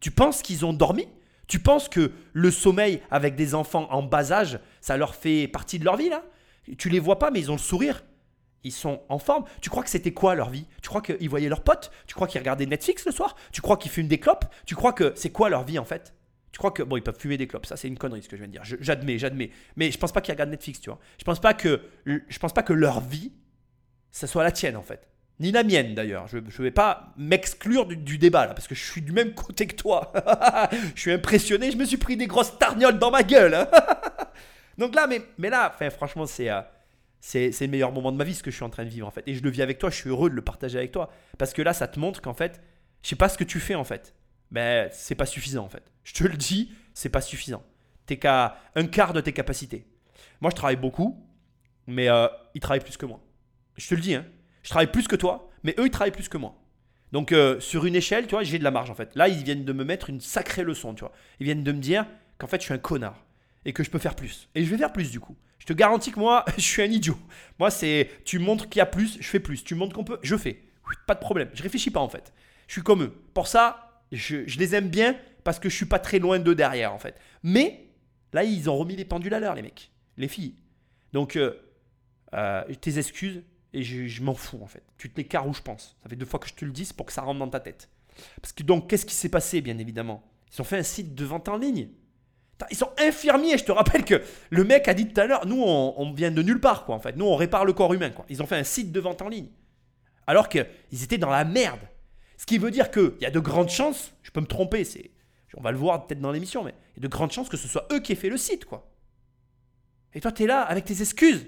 Tu penses qu'ils ont dormi? Tu penses que le sommeil avec des enfants en bas âge, ça leur fait partie de leur vie, là? Tu les vois pas, mais ils ont le sourire. Ils sont en forme. Tu crois que c'était quoi leur vie? Tu crois qu'ils voyaient leurs potes? Tu crois qu'ils regardaient Netflix le soir? Tu crois qu'ils fument des clopes? Tu crois que c'est quoi leur vie en fait? Tu crois que bon ils peuvent fumer des clopes Ça c'est une connerie ce que je viens de dire. Je- J'admets, j'admets. Mais je pense pas qu'ils regardent Netflix, tu vois. Je pense pas que je pense pas que leur vie ça soit la tienne en fait. Ni la mienne d'ailleurs. Je ne vais pas m'exclure du, du débat là parce que je suis du même côté que toi. [laughs] je suis impressionné. Je me suis pris des grosses tarnioles dans ma gueule. hein. [laughs] Donc là, mais, mais là, enfin, franchement, c'est euh, c'est le meilleur moment de ma vie ce que je suis en train de vivre en fait. Et je le vis avec toi. Je suis heureux de le partager avec toi parce que là, ça te montre qu'en fait, je sais pas ce que tu fais en fait. Mais c'est pas suffisant en fait. Je te le dis, c'est pas suffisant. T'es qu'à un quart de tes capacités. Moi, je travaille beaucoup, mais euh, ils travaillent plus que moi. Je te le dis, hein. Je travaille plus que toi, mais eux, ils travaillent plus que moi. Donc, euh, sur une échelle, tu vois, j'ai de la marge, en fait. Là, ils viennent de me mettre une sacrée leçon, tu vois. Ils viennent de me dire qu'en fait, je suis un connard. Et que je peux faire plus. Et je vais faire plus, du coup. Je te garantis que moi, [laughs] je suis un idiot. Moi, c'est, tu montres qu'il y a plus, je fais plus. Tu montres qu'on peut, je fais. Pas de problème. Je réfléchis pas, en fait. Je suis comme eux. Pour ça, je, les aime bien parce que je suis pas très loin d'eux derrière, en fait. Mais, là, ils ont remis les pendules à l'heure, les mecs. Les filles. Donc, euh, euh, tes excuses, et je, m'en fous en fait. Tu te l'écarts où je pense. Ça fait deux fois que je te le dis, pour que ça rentre dans ta tête. Parce que donc, qu'est-ce qui s'est passé, bien évidemment? Ils ont fait un site de vente en ligne. Ils sont infirmiers. Je te rappelle que le mec a dit tout à l'heure, nous, on, on vient de nulle part, quoi, en fait. Nous, on répare le corps humain, quoi. Ils ont fait un site de vente en ligne. Alors qu'ils étaient dans la merde. Ce qui veut dire qu'il y a de grandes chances, je peux me tromper, c'est, on va le voir peut-être dans l'émission, mais il y a de grandes chances que ce soit eux qui aient fait le site, quoi. Et toi, tu es là avec tes excuses.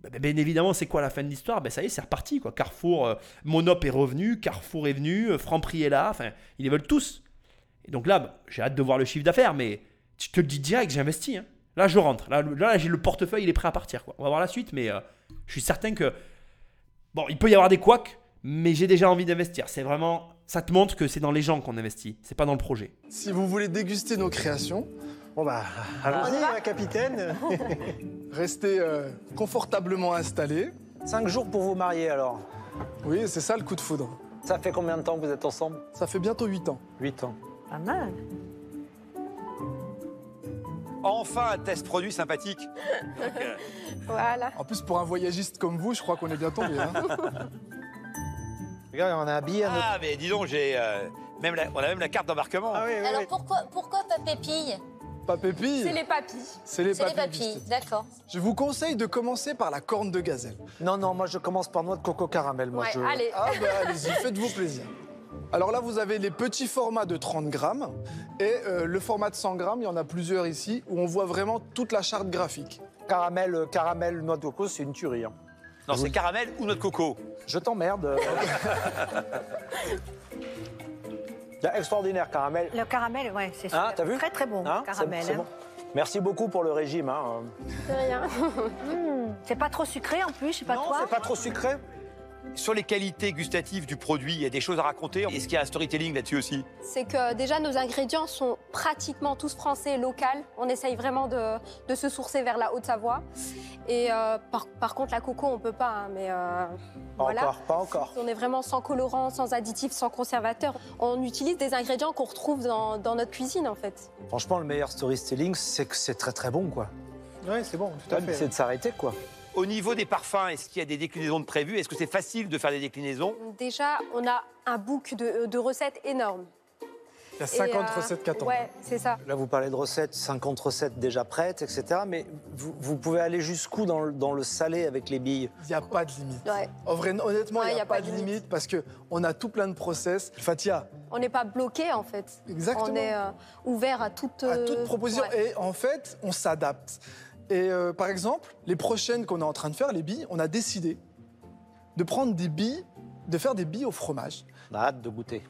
Ben, bien évidemment, c'est quoi la fin de l'histoire? Ben ça y est, c'est reparti. Quoi. Carrefour, euh, Monop est revenu, Carrefour est venu, euh, Franprix est là, enfin, ils les veulent tous. Et donc là, j'ai hâte de voir le chiffre d'affaires, mais je te le dis direct, j'ai investi. hein. Là, je rentre. Là, j'ai le portefeuille, il est prêt à partir. On va voir la suite, mais euh, je suis certain que. Bon, il peut y avoir des couacs, mais j'ai déjà envie d'investir. C'est vraiment. Ça te montre que c'est dans les gens qu'on investit, c'est pas dans le projet. Si vous voulez déguster nos créations, Bon bah, allons-y, hein, capitaine. [laughs] restez euh, confortablement installés. Cinq jours pour vous marier alors. Oui, c'est ça le coup de foudre. Ça fait combien de temps que vous êtes ensemble? Ça fait bientôt 8 ans. Huit ans. Pas mal. Enfin, un test produit sympathique. [laughs] Voilà. En plus, pour un voyagiste comme vous, je crois qu'on est bien tombé. Hein. [laughs] Regarde, on a un billet à notre... Ah, mais dis donc, j'ai. euh, même la- on a même la carte d'embarquement. Ah oui, oui, Alors oui. pourquoi, pourquoi pas pépille? Pas pépille, C'est les papilles. c'est les C'est les papilles. papilles, d'accord. Je vous conseille de commencer par la corne de gazelle. Non, non, moi je commence par noix de coco caramel. Moi, Ouais, je... allez. Ah bah allez-y, [laughs] faites-vous plaisir. Alors là, vous avez les petits formats de 30 grammes et euh, le format de 100 grammes, il y en a plusieurs ici, où on voit vraiment toute la charte graphique. Caramel, euh, caramel, noix de coco, c'est une tuerie. hein. Non, c'est caramel ou noix de coco. Je t'emmerde. [laughs] euh. Extraordinaire, caramel. Le caramel, ouais, c'est Hein, super. t'as vu Très très bon, Hein, caramel. c'est- hein. bon. Merci beaucoup pour le régime. hein. C'est rien. [laughs] Mmh, C'est pas trop sucré en plus, je sais pas non, toi. c'est pas trop sucré. Sur les qualités gustatives du produit, il y a des choses à raconter. Est-ce qu'il y a un storytelling là-dessus aussi? C'est que déjà nos ingrédients sont pratiquement tous français, local. On essaye vraiment de, de se sourcer vers la Haute-Savoie. Et euh, par, par contre, la coco, on peut pas. hein, mais euh, Pas voilà. encore, pas encore. On est vraiment sans colorant, sans additifs, sans conservateur. On utilise des ingrédients qu'on retrouve dans, dans notre cuisine en fait. Franchement, le meilleur storytelling, c'est que c'est très très bon, quoi. Ouais, c'est bon, tout à fait. C'est de s'arrêter, quoi. Au niveau des parfums, est-ce qu'il y a des déclinaisons de prévues? Est-ce que c'est facile de faire des déclinaisons? Déjà, on a un book de, de recettes énorme. Il y a Et, 50 euh, recettes qui attendent. Ouais, c'est ça. Là, vous parlez de recettes, 50 recettes déjà prêtes, etc. Mais vous, vous pouvez aller jusqu'où dans, le- dans le salé avec les billes? Il n'y a pas de limite. Ouais. En vrai, honnêtement, il Ouais, n'y a, pas, de limite, parce qu'on a tout plein de process. Fatia, On n'est pas bloqué en fait. Exactement. On est euh, ouvert à toute, à euh, toute proposition. ouais. Et en fait, on s'adapte. Et euh, par exemple, les prochaines qu'on est en train de faire, les billes, on a décidé de prendre des billes, de faire des billes au fromage. On a hâte de goûter.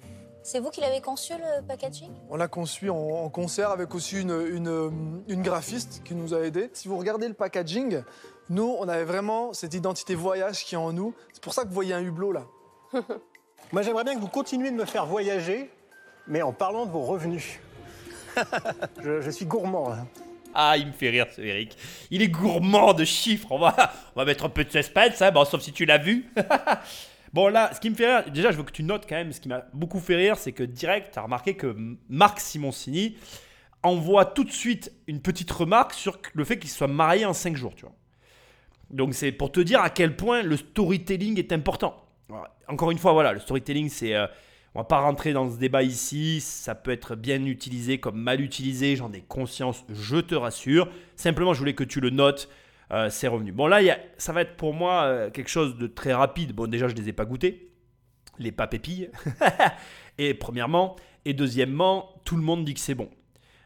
C'est vous qui l'avez conçu le packaging? On l'a conçu en, en concert avec aussi une, une- une graphiste qui nous a aidés. Si vous regardez le packaging, nous, on avait vraiment cette identité voyage qui est en nous. C'est pour ça que vous voyez un hublot là. [laughs] Moi, j'aimerais bien que vous continuiez de me faire voyager, mais en parlant de vos revenus. [laughs] je, je suis gourmand. hein. Ah, il me fait rire ce Eric. Il est gourmand de chiffres. On va, on va mettre un peu de suspense, hein, bon, sauf si tu l'as vu. [laughs] bon, là, ce qui me fait rire, déjà, je veux que tu notes quand même, ce qui m'a beaucoup fait rire, c'est que direct, tu as remarqué que Marc Simoncini envoie tout de suite une petite remarque sur le fait qu'il soit marié en 5 jours, tu vois. Donc, c'est pour te dire à quel point le storytelling est important. Encore une fois, voilà, le storytelling, c'est. euh, on va pas rentrer dans ce débat ici, ça peut être bien utilisé comme mal utilisé, j'en ai conscience, je te rassure. Simplement, je voulais que tu le notes, euh, c'est revenu. Bon, là, ça va être pour moi euh, quelque chose de très rapide. Bon, déjà, je ne les ai pas goûtés, les papépilles. [laughs] et premièrement, et deuxièmement, tout le monde dit que c'est bon.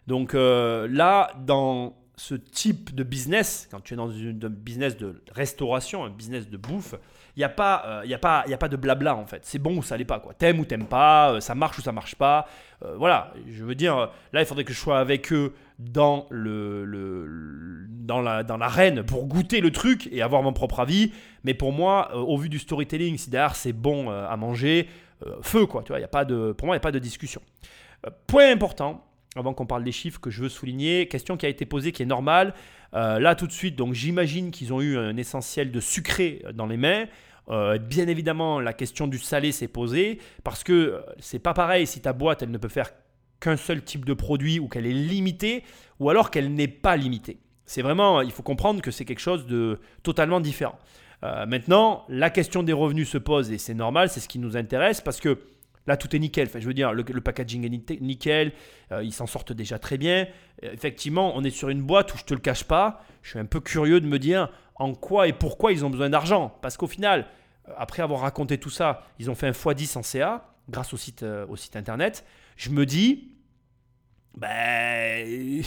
Donc euh, là, dans ce type de business, quand tu es dans un business de restauration, un business de bouffe, il n'y a, pas, euh, a, a pas de blabla en fait. C'est bon ou ça l'est pas. quoi. T'aimes ou t'aimes pas, euh, ça marche ou ça marche pas. Euh, voilà, je veux dire, euh, là il faudrait que je sois avec eux dans, le, le- dans, la, dans l'arène pour goûter le truc et avoir mon propre avis. Mais pour moi, au vu du storytelling, si derrière c'est bon à manger, feu quoi. Tu vois, y a pas de, pour moi, il n'y a pas de discussion. Point important, avant qu'on parle des chiffres que je veux souligner, question qui a été posée, qui est normale. Euh, là, tout de suite, donc j'imagine qu'ils ont eu un essentiel de sucré dans les mains. Euh, bien évidemment, la question du salé s'est posée parce que euh, c'est pas pareil si ta boîte elle ne peut faire qu'un seul type de produit ou qu'elle est limitée ou alors qu'elle n'est pas limitée. C'est vraiment, il faut comprendre que c'est quelque chose de totalement différent. Maintenant, la question des revenus se pose et c'est normal, c'est ce qui nous intéresse parce que là tout est nickel. Enfin, je veux dire, le, packaging est ni- nickel, euh, ils s'en sortent déjà très bien. Euh, effectivement, on est sur une boîte où je te le cache pas, je suis un peu curieux de me dire en quoi et pourquoi ils ont besoin d'argent. Parce qu'au final, euh, après avoir raconté tout ça, ils ont fait un x10 en CA grâce au site, au site internet. Je me dis, ben,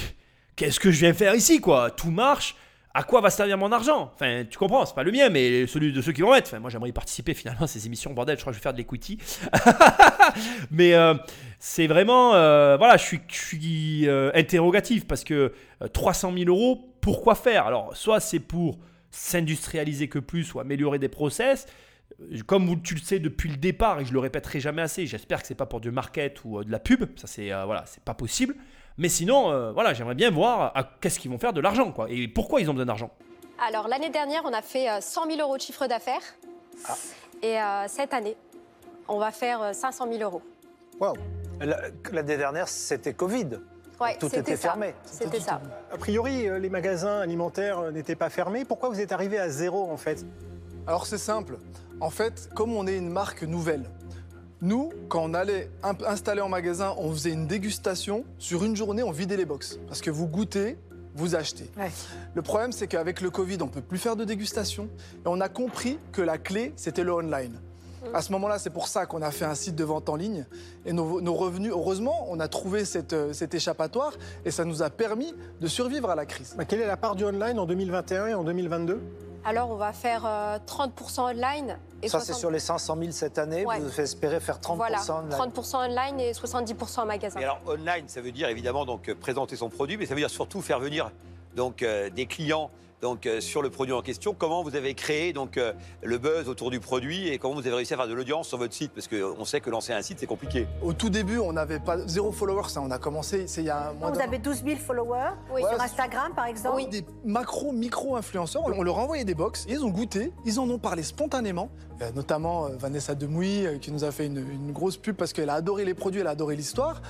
qu'est-ce que je viens faire ici, quoi? Tout marche. À quoi va servir mon argent? Enfin, tu comprends, c'est pas le mien, mais celui de ceux qui vont être. Enfin, moi, j'aimerais y participer [laughs] finalement à ces émissions, bordel. Je crois que je vais faire de l'equity. [laughs] mais euh, c'est vraiment, euh, voilà, je suis, euh, interrogatif parce que euh, 300 000 euros, pourquoi faire? Alors, soit c'est pour s'industrialiser que plus ou améliorer des process. Comme tu le sais depuis le départ, et je le répéterai jamais assez, j'espère que c'est pas pour du market ou de la pub, ça c'est voilà, c'est pas possible. Mais sinon, euh, voilà, j'aimerais bien voir à qu'est-ce qu'ils vont faire de l'argent, quoi, et pourquoi ils ont besoin d'argent. Alors l'année dernière, on a fait euh, 100 000 euros de chiffre d'affaires. Et euh, cette année, on va faire euh, 500 000 euros. Waouh La- L'année dernière, c'était Covid. Ouais, Tout était fermé. C'était ça. A priori, euh, les magasins alimentaires euh, n'étaient pas fermés. Pourquoi vous êtes arrivé à zéro, en fait? Alors c'est simple. En fait, comme on est une marque nouvelle, nous, quand on allait installer en magasin, on faisait une dégustation. Sur une journée, on vidait les box. Parce que vous goûtez, vous achetez. Ouais. Le problème, c'est qu'avec le Covid, on ne peut plus faire de dégustation. Et on a compris que la clé, c'était le online. À ce moment-là, c'est pour ça qu'on a fait un site de vente en ligne. Et nos, nos revenus, heureusement, on a trouvé cette, euh, cet échappatoire et ça nous a permis de survivre à la crise. Quelle est la part du online en 2021 et en 2022 Alors on va faire euh, 30% online. Et Ça, c'est 60 sur les 500 000 cette année. Ouais. Vous espérez faire 30 Voilà, online. 30% online et 70% en magasin. Et alors online, ça veut dire évidemment donc euh, présenter son produit, mais ça veut dire surtout faire venir donc euh, des clients donc euh, sur le produit en question. Comment vous avez créé donc euh, le buzz autour du produit et comment vous avez réussi à faire de l'audience sur votre site? Parce qu'on sait que lancer un site c'est compliqué. Au tout début, on n'avait pas zéro follower, ça. On a commencé, il y a moins Vous avez 12 000 followers Oui. sur Instagram, par exemple Oui. des macro, micro influenceurs. On leur a envoyé des box, ils ont goûté, ils en ont parlé spontanément. Euh, notamment euh, Vanessa Demouy euh, qui nous a fait une, une grosse pub parce qu'elle a adoré les produits, elle a adoré l'histoire.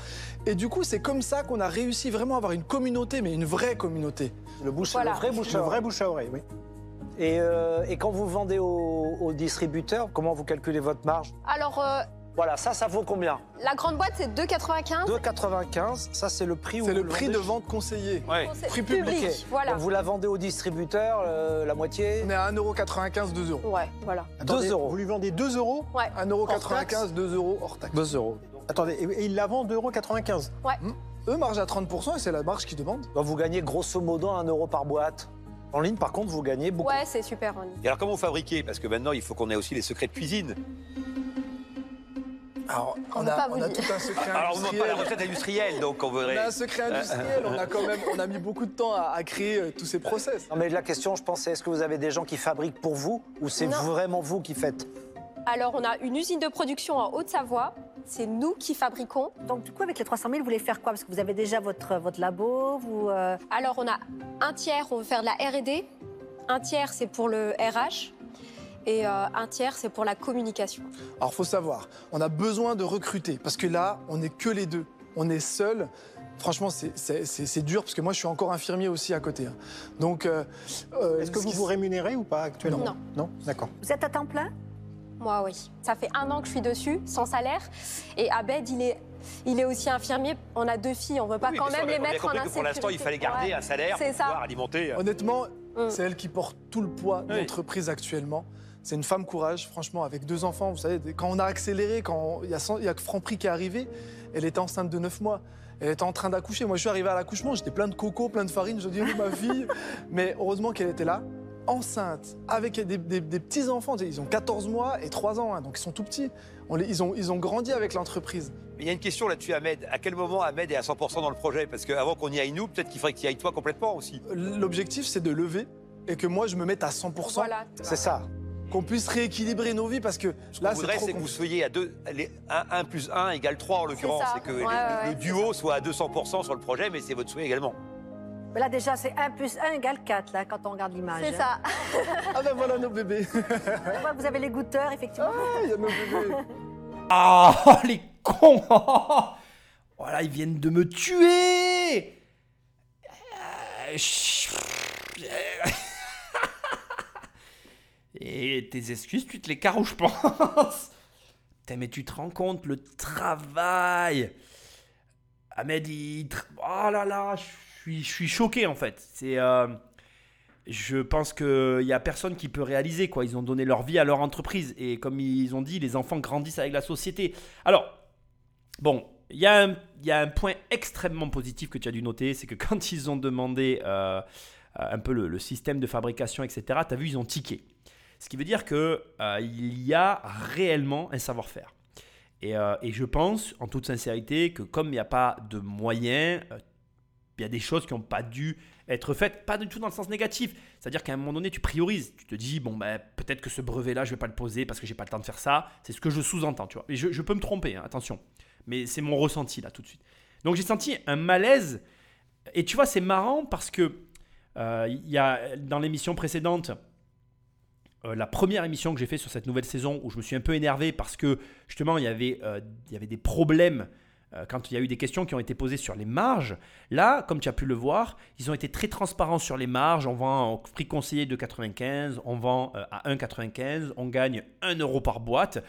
Et du coup, c'est comme ça qu'on a réussi vraiment à avoir une communauté, mais une vraie communauté. Le, bouche, Voilà. le vrai bouche Le à vrai oreille. bouche à oreille, oui. Et, euh, et quand vous vendez aux, aux distributeurs, comment vous calculez votre marge? Alors, euh, Voilà, ça, ça vaut combien la grande boîte, c'est 2,95. 2,95, ça c'est le prix où C'est vous le prix vendez de vente conseillé. Ouais. Conseil Prix public. Ok. Voilà. Donc vous la vendez au distributeur, euh, la moitié On est à 1,95€, 2 euros. Ouais, voilà. 2 euros. Vous lui vendez 2 euros 1,95€, 2 euros hors taxe. 2 euros. Attendez, et, et il la vend 2,95 Ouais. Eux margent à 30% et c'est la marge qui demande. Donc vous gagnez grosso modo 1 euro par boîte. En ligne, par contre, vous gagnez beaucoup. Ouais, c'est super. Ronnie. Et alors comment vous fabriquez? Parce que maintenant il faut qu'on ait aussi les secrets de cuisine. Alors, On a, pas on a tout un secret [laughs] Alors on demande pas la industriel. retraite industrielle, donc on a un secret industriel, on a [laughs] quand même on a mis beaucoup de temps à, à créer euh, tous ces process. Non mais la question, je pensais, est-ce que vous avez des gens qui fabriquent pour vous ou c'est vraiment vous qui faites? Alors, on a une usine de production en Haute-Savoie. C'est nous qui fabriquons. Donc, du coup, avec les 300 000, vous voulez faire quoi? Parce que vous avez déjà votre, votre labo, vous... euh, Alors, on a un tiers, on veut faire de la R&D. Un tiers, c'est pour le RH. Et euh, un tiers, c'est pour la communication. Alors faut savoir, on a besoin de recruter parce que là, on n'est que les deux. On est seul. Franchement, c'est- dur parce que moi, je suis encore infirmier aussi à côté. hein. Donc, euh, euh, Est-ce que ce vous qui- vous rémunérez ou pas actuellement Non. Non D'accord. Vous êtes à temps plein? Moi, oui. Ça fait un an que je suis dessus, sans salaire. Et Abed, il est, il est aussi infirmier. On a deux filles, on veut pas Oui, quand même les on a bien mettre en compris que insécurité. pour l'instant il fallait garder Ouais. un salaire C'est pour ça. pouvoir alimenter. Honnêtement, Mm. c'est elle qui porte tout le poids de Oui. l'entreprise actuellement. C'est une femme courage, franchement, avec deux enfants. Vous savez, quand on a accéléré, quand il y y a que Franprix qui est arrivé, elle était enceinte de 9 mois. Elle était en train d'accoucher. Moi, je suis arrivé à l'accouchement, j'étais plein de coco, plein de farine. Je dis, oui, ma fille. [laughs] Mais heureusement qu'elle était là, enceinte, avec des, des- des petits-enfants. Ils ont 14 mois et 3 ans, hein, donc ils sont tout petits. On les- ils, ont, ils ont grandi avec l'entreprise. Mais il y a une question là-dessus, Ahmed. À quel moment Ahmed est à 100% dans le projet? Parce qu'avant qu'on y aille nous, peut-être qu'il faudrait que tu y ailles toi complètement aussi. L'objectif, c'est de lever et que moi, je me mette à 100%, Voilà. C'est ça. Qu'on puisse rééquilibrer nos vies parce que Ce là, voudrait, c'est que vous soyez à 2, 1, plus 1 égale 3 en l'occurrence. C'est que Ouais, le, ouais, le ouais, duo soit à 200% sur le projet, mais c'est votre souhait également. Mais Là, déjà, c'est 1 plus 1 égale 4, là, quand on regarde l'image. C'est hein. ça. Ah ben voilà nos bébés. [laughs] Vous avez les goûteurs, effectivement. Ah, il y a nos bébés. [laughs] Ah, les cons [laughs] Voilà, ils viennent de me tuer Euh, chut. Et tes excuses, tu te les carres je pense [laughs] mais tu te rends compte, le travail Ahmed, il... Oh là là, je suis, choqué en fait. C'est... euh, je pense qu'il n'y a personne qui peut réaliser. quoi. Ils ont donné leur vie à leur entreprise. Et comme ils ont dit, les enfants grandissent avec la société. Alors, bon, il y, a un- il y a un point extrêmement positif que tu as dû noter. C'est que quand ils ont demandé euh, un peu le, le système de fabrication, etc., tu as vu, ils ont tiqué. Ce qui veut dire qu'il il y a réellement un savoir-faire. Et, euh, et je pense, en toute sincérité, que comme il n'y a pas de moyens, euh, il y a des choses qui n'ont pas dû être faites, pas du tout dans le sens négatif. C'est-à-dire qu'à un moment donné, tu priorises. Tu te dis, bon, ben, peut-être que ce brevet-là, je ne vais pas le poser parce que j'ai pas le temps de faire ça. C'est ce que je sous-entends, tu vois. Et je, peux me tromper, hein, attention. Mais c'est mon ressenti, là, tout de suite. Donc j'ai senti un malaise. Et tu vois, c'est marrant parce que euh, y a, dans l'émission précédente, euh, la première émission que j'ai fait sur cette nouvelle saison où je me suis un peu énervé parce que justement il y avait, euh, il y avait des problèmes euh, quand il y a eu des questions qui ont été posées sur les marges. Là, comme tu as pu le voir, ils ont été très transparents sur les marges. On vend au prix conseillé de 95, on vend à 1,95, on gagne 1 euro par boîte.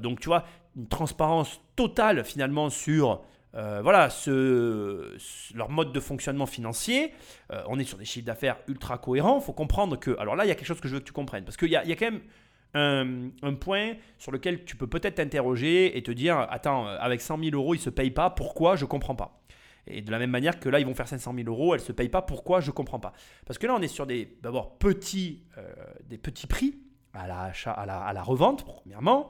Donc tu vois, une transparence totale finalement sur euh, voilà, leur mode de fonctionnement financier. Euh, on est sur des chiffres d'affaires ultra cohérents. Il faut comprendre que. Alors là, il y a quelque chose que je veux que tu comprennes. Parce qu'il y a, quand même un, point sur lequel tu peux peut-être t'interroger et te dire Attends, euh, avec 100 000 euros, ils ne se payent pas. Pourquoi Je ne comprends pas? Et de la même manière que là, ils vont faire 500 000 euros, elles ne se payent pas. Pourquoi Je ne comprends pas? Parce que là, on est sur des, d'abord, petits, des petits prix à l'achat, à la, à la revente, premièrement.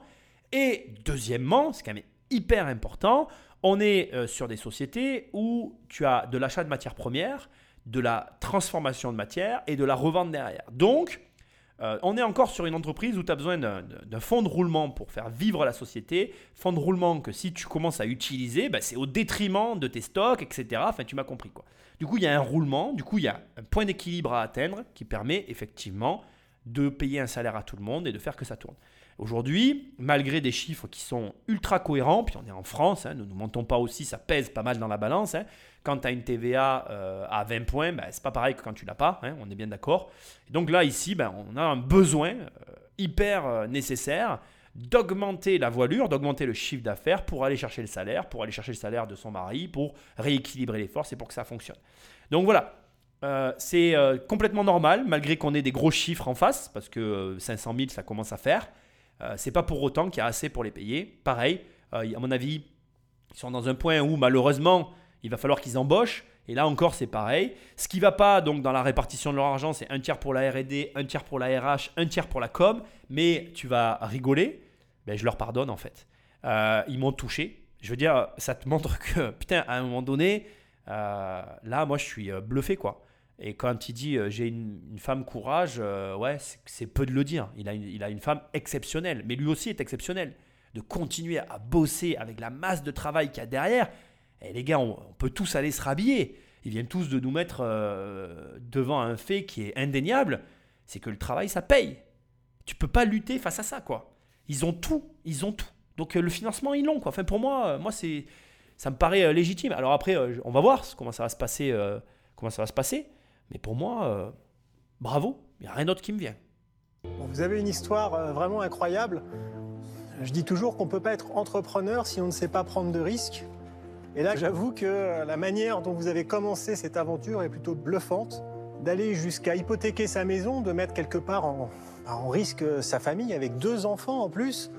Et deuxièmement, c'est quand même hyper important, on est euh, sur des sociétés où tu as de l'achat de matières premières, de la transformation de matière et de la revente derrière. Donc, euh, on est encore sur une entreprise où tu as besoin d'un- d'un fonds de roulement pour faire vivre la société. Fonds de roulement que si tu commences à utiliser, bah, c'est au détriment de tes stocks, etc. Enfin, tu m'as compris quoi. Du coup, il y a un roulement, du coup, il y a un point d'équilibre à atteindre qui permet effectivement de payer un salaire à tout le monde et de faire que ça tourne. Aujourd'hui, malgré des chiffres qui sont ultra cohérents, puis on est en France, hein, nous ne mentons pas aussi, ça pèse pas mal dans la balance. hein. Quand tu as une TVA euh, à 20 points, ben, c'est pas pareil que quand tu l'as pas, hein, on est bien d'accord. Donc là, ici, ben, on a un besoin euh, hyper euh, nécessaire d'augmenter la voilure, d'augmenter le chiffre d'affaires pour aller chercher le salaire, pour aller chercher le salaire de son mari, pour rééquilibrer les forces et pour que ça fonctionne. Donc voilà, c'est complètement normal, malgré qu'on ait des gros chiffres en face, parce que euh, 500 000, ça commence à faire. Euh, c'est pas pour autant qu'il y a assez pour les payer. Pareil, euh, à mon avis, ils sont dans un point où malheureusement, il va falloir qu'ils embauchent. Et là encore, c'est pareil. Ce qui va pas donc dans la répartition de leur argent, c'est un tiers pour la R&D, un tiers pour la RH, un tiers pour la com. Mais tu vas rigoler. Ben, je leur pardonne en fait. Euh, ils m'ont touché. Je veux dire, ça te montre que [laughs] putain, à un moment donné, là, moi, je suis bluffé quoi. Et quand il dit euh, j'ai une, femme courage, euh, ouais, c'est- peu de le dire. Il a, une, il a une femme exceptionnelle, mais lui aussi est exceptionnel. De continuer à bosser avec la masse de travail qu'il y a derrière. Et les gars, on, peut tous aller se rhabiller. Ils viennent tous de nous mettre euh, devant un fait qui est indéniable, c'est que le travail, ça paye. Tu peux pas lutter face à ça, quoi. Ils ont tout, ils ont tout. Donc le financement, ils l'ont, quoi. Enfin, pour moi, moi c'est, ça me paraît légitime. Alors après, on va voir comment ça va se passer, comment ça va se passer. Mais pour moi, euh, bravo. Il n'y a rien d'autre qui me vient. Vous avez une histoire euh, vraiment incroyable. Je dis toujours qu'on ne peut pas être entrepreneur si on ne sait pas prendre de risques. Et là, j'avoue que euh, la manière dont vous avez commencé cette aventure est plutôt bluffante. D'aller jusqu'à hypothéquer sa maison, de mettre quelque part en, risque sa famille avec deux enfants en plus.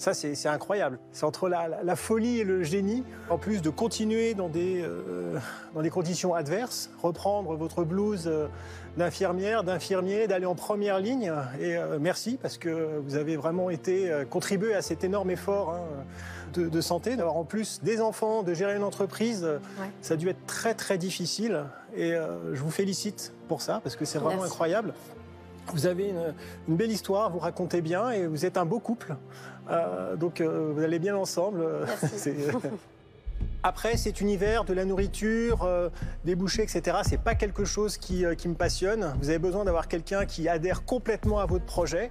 Ça, c'est incroyable. C'est entre la, folie et le génie, en plus de continuer dans des, euh, dans des conditions adverses, reprendre votre blouse euh, d'infirmière, d'infirmier, d'aller en première ligne. Et euh, merci parce que vous avez vraiment été contribué à cet énorme effort hein, de, de santé, d'avoir en plus des enfants, de gérer une entreprise. Ça a dû être très très difficile et je vous félicite pour ça parce que c'est vraiment Merci. incroyable. Vous avez une, une belle histoire, vous racontez bien et vous êtes un beau couple. Euh, donc euh, vous allez bien ensemble. [laughs] [laughs] Après, cet univers de la nourriture, euh, des bouchées, etc., c'est pas quelque chose qui, euh, qui me passionne. Vous avez besoin d'avoir quelqu'un qui adhère complètement à votre projet.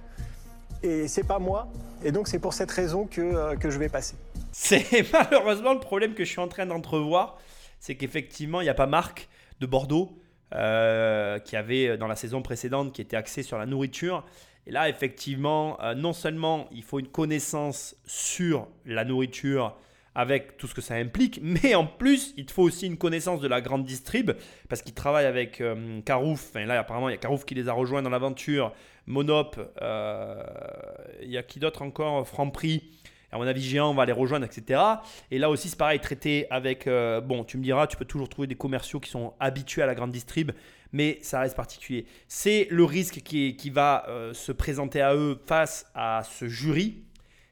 Et c'est pas moi. Et donc, c'est pour cette raison que, euh, que je vais passer. C'est [laughs] malheureusement le problème que je suis en train d'entrevoir, c'est qu'effectivement, il n'y a pas Marc de Bordeaux euh, qui avait euh, dans la saison précédente qui était axé sur la nourriture. Et là, effectivement, euh, non seulement il faut une connaissance sur la nourriture avec tout ce que ça implique, [laughs] mais en plus, il te faut aussi une connaissance de la grande distrib, parce qu'il travaille avec Carouf, enfin là apparemment il y a Carouf qui les a rejoints dans l'aventure, Monop, il y a qui d'autre encore, Franprix, à mon avis, Géant va les rejoindre, etc. Et là aussi, c'est pareil, traité avec. euh, bon, tu me diras, tu peux toujours trouver des commerciaux qui sont habitués à la grande distrib, mais ça reste particulier. C'est le risque qui, va euh, se présenter à eux face à ce jury.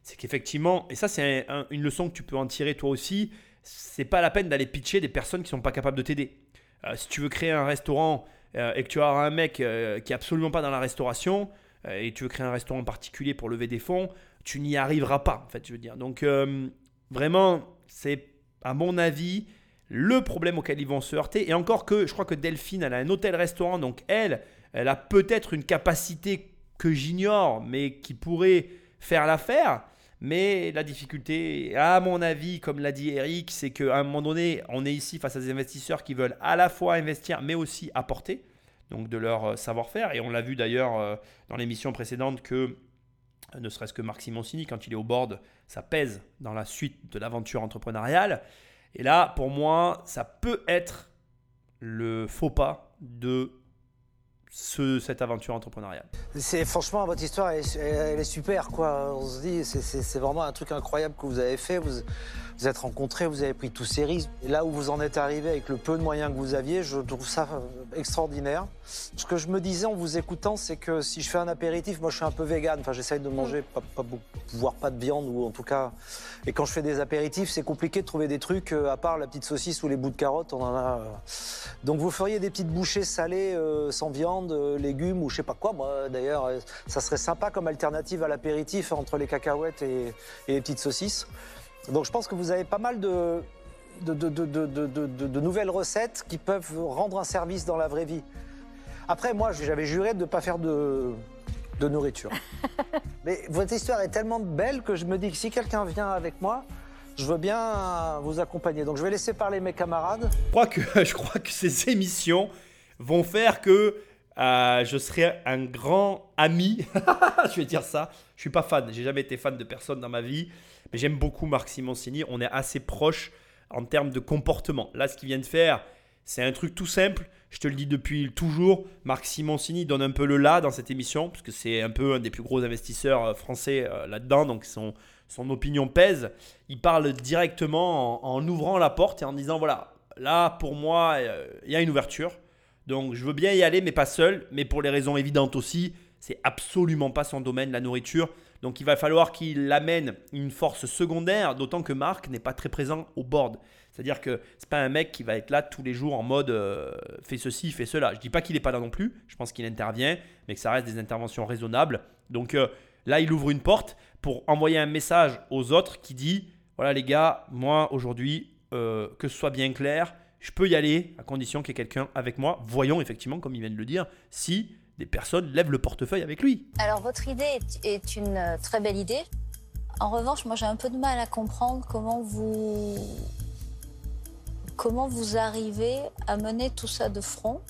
C'est qu'effectivement, et ça, c'est un- un- une leçon que tu peux en tirer toi aussi, c'est pas la peine d'aller pitcher des personnes qui sont pas capables de t'aider. Euh, si tu veux créer un restaurant et que tu as un mec qui est absolument pas dans la restauration et tu veux créer un restaurant particulier pour lever des fonds, tu n'y arriveras pas, en fait, je veux dire. Donc, euh, vraiment, c'est, à mon avis, le problème auquel ils vont se heurter. Et encore que, je crois que Delphine, elle a un hôtel-restaurant, donc elle, elle a peut-être une capacité que j'ignore, mais qui pourrait faire l'affaire. Mais la difficulté, à mon avis, comme l'a dit Eric, c'est qu'à un moment donné, on est ici face à des investisseurs qui veulent à la fois investir, mais aussi apporter donc de leur euh, savoir-faire. Et on l'a vu d'ailleurs euh, dans l'émission précédente que ne serait-ce que Marc Simoncini, quand il est au board, ça pèse dans la suite de l'aventure entrepreneuriale. Et là, pour moi, ça peut être le faux pas de ce, cette aventure entrepreneuriale. C'est franchement votre histoire, elle, est- super quoi. On se dit, c'est- vraiment un truc incroyable que vous avez fait. Vous vous êtes rencontrés, vous avez pris tous ces risques. Là où vous en êtes arrivé avec le peu de moyens que vous aviez, je trouve ça euh, extraordinaire. Ce que je me disais en vous écoutant, c'est que si je fais un apéritif, moi je suis un peu vegan. Enfin, j'essaye de manger pas, pas voire pas de viande ou en tout cas. Et quand je fais des apéritifs, c'est compliqué de trouver des trucs euh, à part la petite saucisse ou les bouts de carottes. On en a. euh. Donc vous feriez des petites bouchées salées sans viande, euh, légumes ou je sais pas quoi. Moi d'ailleurs, euh, ça serait sympa comme alternative à l'apéritif entre les cacahuètes et, et les petites saucisses. Donc je pense que vous avez pas mal de, de, de- de- de- de- de- de- de nouvelles recettes qui peuvent rendre un service dans la vraie vie. Après, moi, j'avais juré de ne pas faire de, de nourriture. [laughs] Mais votre histoire est tellement belle que je me dis que si quelqu'un vient avec moi, je veux bien vous accompagner. Donc je vais laisser parler mes camarades. Je crois que, [laughs] je crois que ces émissions vont faire que euh, je serai un grand ami. [laughs] je vais dire ça. Je suis pas fan. J'ai jamais été fan de personne dans ma vie. Mais j'aime beaucoup Marc Simoncini. On est assez proches en termes de comportement. Là, ce qu'il vient de faire, c'est un truc tout simple. Je te le dis depuis toujours. Marc Simoncini donne un peu le là dans cette émission, parce que c'est un peu un des plus gros investisseurs euh, français euh, là-dedans. Donc son, opinion pèse. Il parle directement en, ouvrant la porte et en disant voilà, là pour moi, il y a une ouverture. Donc je veux bien y aller, mais pas seul. Mais pour les raisons évidentes aussi, c'est absolument pas son domaine, la nourriture. Donc il va falloir qu'il amène une force secondaire, d'autant que Marc n'est pas très présent au board. C'est-à-dire que c'est pas un mec qui va être là tous les jours en mode euh, fais ceci, fais cela. Je dis pas qu'il n'est pas là non plus. Je pense qu'il intervient, mais que ça reste des interventions raisonnables. Donc euh, là, il ouvre une porte pour envoyer un message aux autres qui dit voilà les gars, moi aujourd'hui, euh, que ce soit bien clair, je peux y aller à condition qu'il y ait quelqu'un avec moi. Voyons effectivement, comme il vient de le dire, si des personnes lèvent le portefeuille avec lui. Alors, votre idée est, une euh, très belle idée. En revanche, moi, j'ai un peu de mal à comprendre comment vous. Comment vous arrivez à mener tout ça de front.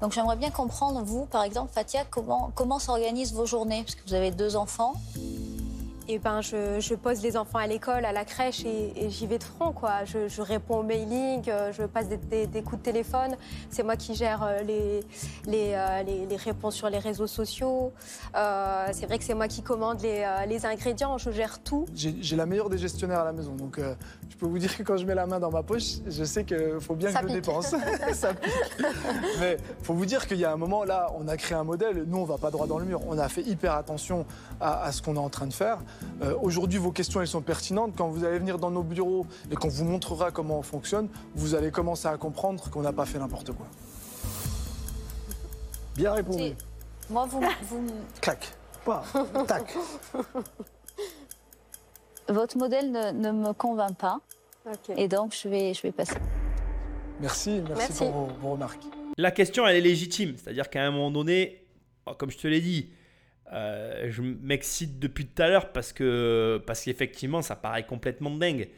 Donc, j'aimerais bien comprendre, vous, par exemple, Fatia, comment, comment s'organisent vos journées? Parce que vous avez deux enfants. Et ben, je, pose les enfants à l'école, à la crèche et, j'y vais de front, quoi. Je, réponds aux mailings, euh, je passe des, coups de téléphone. C'est moi qui gère euh, euh, les- les réponses sur les réseaux sociaux. C'est vrai que c'est moi qui commande les, les ingrédients, je gère tout. J'ai la meilleure des gestionnaires à la maison, donc je peux vous dire que quand je mets la main dans ma poche, je sais qu'il faut bien Ça que je dépense. [laughs] Ça pique. Mais faut vous dire qu'il y a un moment là, on a créé un modèle. Nous, on va pas droit dans le mur. On a fait hyper attention à, à ce qu'on est en train de faire. Euh, Aujourd'hui, vos questions, elles sont pertinentes. Quand vous allez venir dans nos bureaux et qu'on vous montrera comment on fonctionne, vous allez commencer à comprendre qu'on n'a pas fait n'importe quoi. Bien répondu. Moi, vous, vous, Clac. Pas. Tac. [laughs] votre modèle ne, ne me convainc pas. Et donc, je vais, je vais passer. Merci, merci, Merci. pour vos, vos remarques. La question, elle est légitime. C'est-à-dire qu'à un moment donné, oh, comme je te l'ai dit, euh, je m'excite depuis tout à l'heure parce que parce qu'effectivement, ça paraît complètement dingue.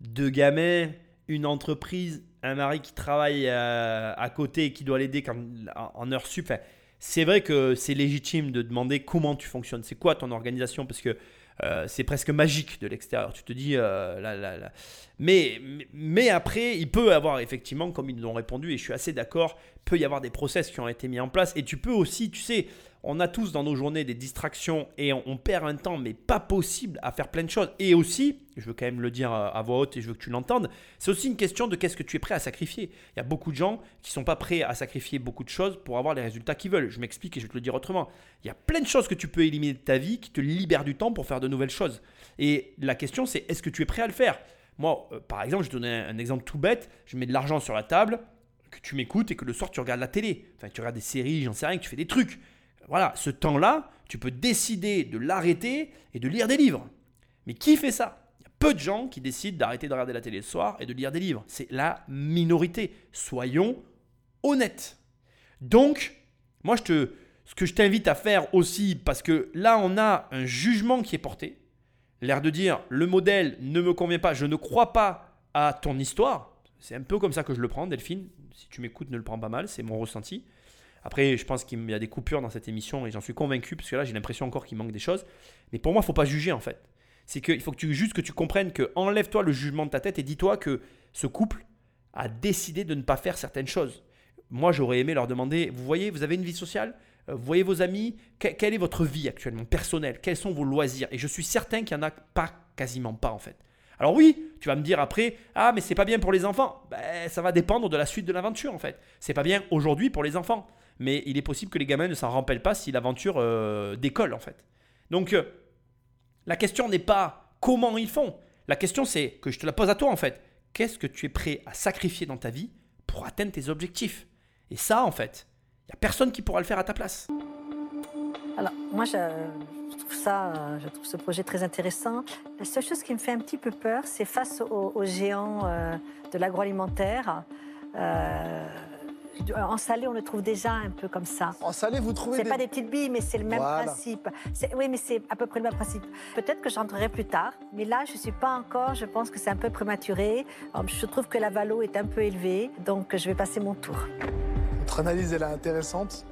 Deux gamins, une entreprise, un mari qui travaille euh, à côté et qui doit l'aider quand- en, en heure sup. Enfin, c'est vrai que c'est légitime de demander comment tu fonctionnes. C'est quoi ton organisation? Parce que euh, c'est presque magique de l'extérieur. Tu te dis, euh, là, là, là. Mais, mais- après, il peut avoir effectivement, comme ils l'ont répondu, et je suis assez d'accord, peut y avoir des process qui ont été mis en place. Et tu peux aussi, tu sais, on a tous dans nos journées des distractions et on, perd un temps, mais pas possible à faire plein de choses. Et aussi, je veux quand même le dire à voix haute et je veux que tu l'entendes, c'est aussi une question de qu'est-ce que tu es prêt à sacrifier. Il y a beaucoup de gens qui sont pas prêts à sacrifier beaucoup de choses pour avoir les résultats qu'ils veulent. Je m'explique et je vais te le dire autrement. Il y a plein de choses que tu peux éliminer de ta vie qui te libèrent du temps pour faire de nouvelles choses. Et la question, c'est est-ce que tu es prêt à le faire? Moi, euh, par exemple, je donne un, un exemple tout bête. Je mets de l'argent sur la table, que tu m'écoutes et que le soir tu regardes la télé. Enfin, tu regardes des séries, j'en sais rien, que tu fais des trucs. Voilà, ce temps-là, tu peux décider de l'arrêter et de lire des livres. Mais qui fait ça? Il y a peu de gens qui décident d'arrêter de regarder la télé le soir et de lire des livres. C'est la minorité. Soyons honnêtes. Donc, moi, je te, ce que je t'invite à faire aussi, parce que là, on a un jugement qui est porté, l'air de dire le modèle ne me convient pas, je ne crois pas à ton histoire. C'est un peu comme ça que je le prends, Delphine. Si tu m'écoutes, ne le prends pas mal, c'est mon ressenti. Après, je pense qu'il y a des coupures dans cette émission et j'en suis convaincu parce que là, j'ai l'impression encore qu'il manque des choses. Mais pour moi, il faut pas juger en fait. C'est qu'il faut que tu juste que tu comprennes que enlève-toi le jugement de ta tête et dis-toi que ce couple a décidé de ne pas faire certaines choses. moi j'aurais aimé leur demander, vous voyez, vous avez une vie sociale? Euh, Vous voyez vos amis? Que- Quelle est votre vie actuellement, personnelle? Quels sont vos loisirs? Et je suis certain qu'il n'y en a pas, quasiment pas en fait. Alors oui, tu vas me dire après, ah mais c'est pas bien pour les enfants. Ben, ça va dépendre de la suite de l'aventure en fait. C'est pas bien aujourd'hui pour les enfants. Mais il est possible que les gamins ne s'en rappellent pas si l'aventure euh, décolle en fait. Donc euh, la question n'est pas comment ils font. La question c'est que je te la pose à toi en fait. Qu'est-ce que tu es prêt à sacrifier dans ta vie pour atteindre tes objectifs? Et ça en fait, il n'y a personne qui pourra le faire à ta place. Alors, moi, je, trouve ça, euh, je trouve ce projet très intéressant. La seule chose qui me fait un petit peu peur, c'est face aux, géants de l'agroalimentaire. En salé, on le trouve déjà un peu comme ça. En salé, vous trouvez C'est des... pas des petites billes, mais c'est le même Voilà. principe. Oui, mais c'est à peu près le même principe. Peut-être que je rentrerai plus tard, mais là, je suis pas encore. Je pense que c'est un peu prématuré. Je trouve que la valo est un peu élevée, donc je vais passer mon tour. Votre analyse, elle est intéressante.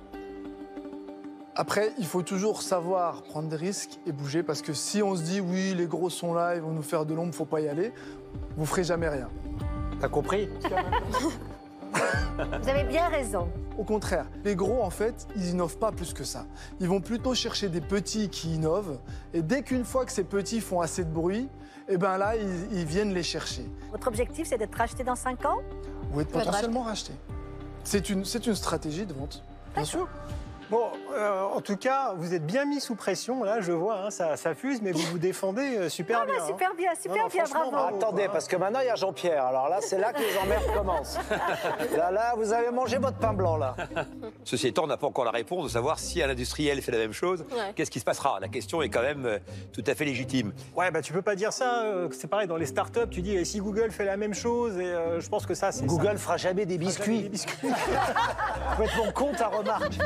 Après, il faut toujours savoir prendre des risques et bouger parce que si on se dit oui, les gros sont là, ils vont nous faire de l'ombre, faut pas y aller, vous ferez jamais rien. T'as compris? [laughs] Vous avez bien raison. Au contraire, les gros, en fait, ils innovent pas plus que ça. Ils vont plutôt chercher des petits qui innovent. Et dès qu'une fois que ces petits font assez de bruit, eh ben là, ils, ils viennent les chercher. Votre objectif, c'est d'être racheté dans 5 ans? Ou être potentiellement racheté. C'est une, c'est une stratégie de vente, bien sûr. Bon, euh, en tout cas, vous êtes bien mis sous pression, là, je vois, hein, ça, ça fuse, mais vous vous défendez euh, super bien. hein. Super bien, super Non, non, bien, bravo. Attendez, parce que maintenant il y a Jean-Pierre. Alors là, c'est là que les emmerdes commencent. [laughs] Là, là, vous avez mangé votre pain blanc, là. Ceci étant, on n'a pas encore la réponse de savoir si un industriel fait la même chose, Ouais. qu'est-ce qui se passera? La question est quand même euh, tout à fait légitime. Ouais, bah tu peux pas dire ça. euh, c'est pareil, dans les startups, tu dis, et si Google fait la même chose, et euh, je pense que ça, c'est Google ça. fera jamais des biscuits. Des biscuits. Complètement con ta remarque.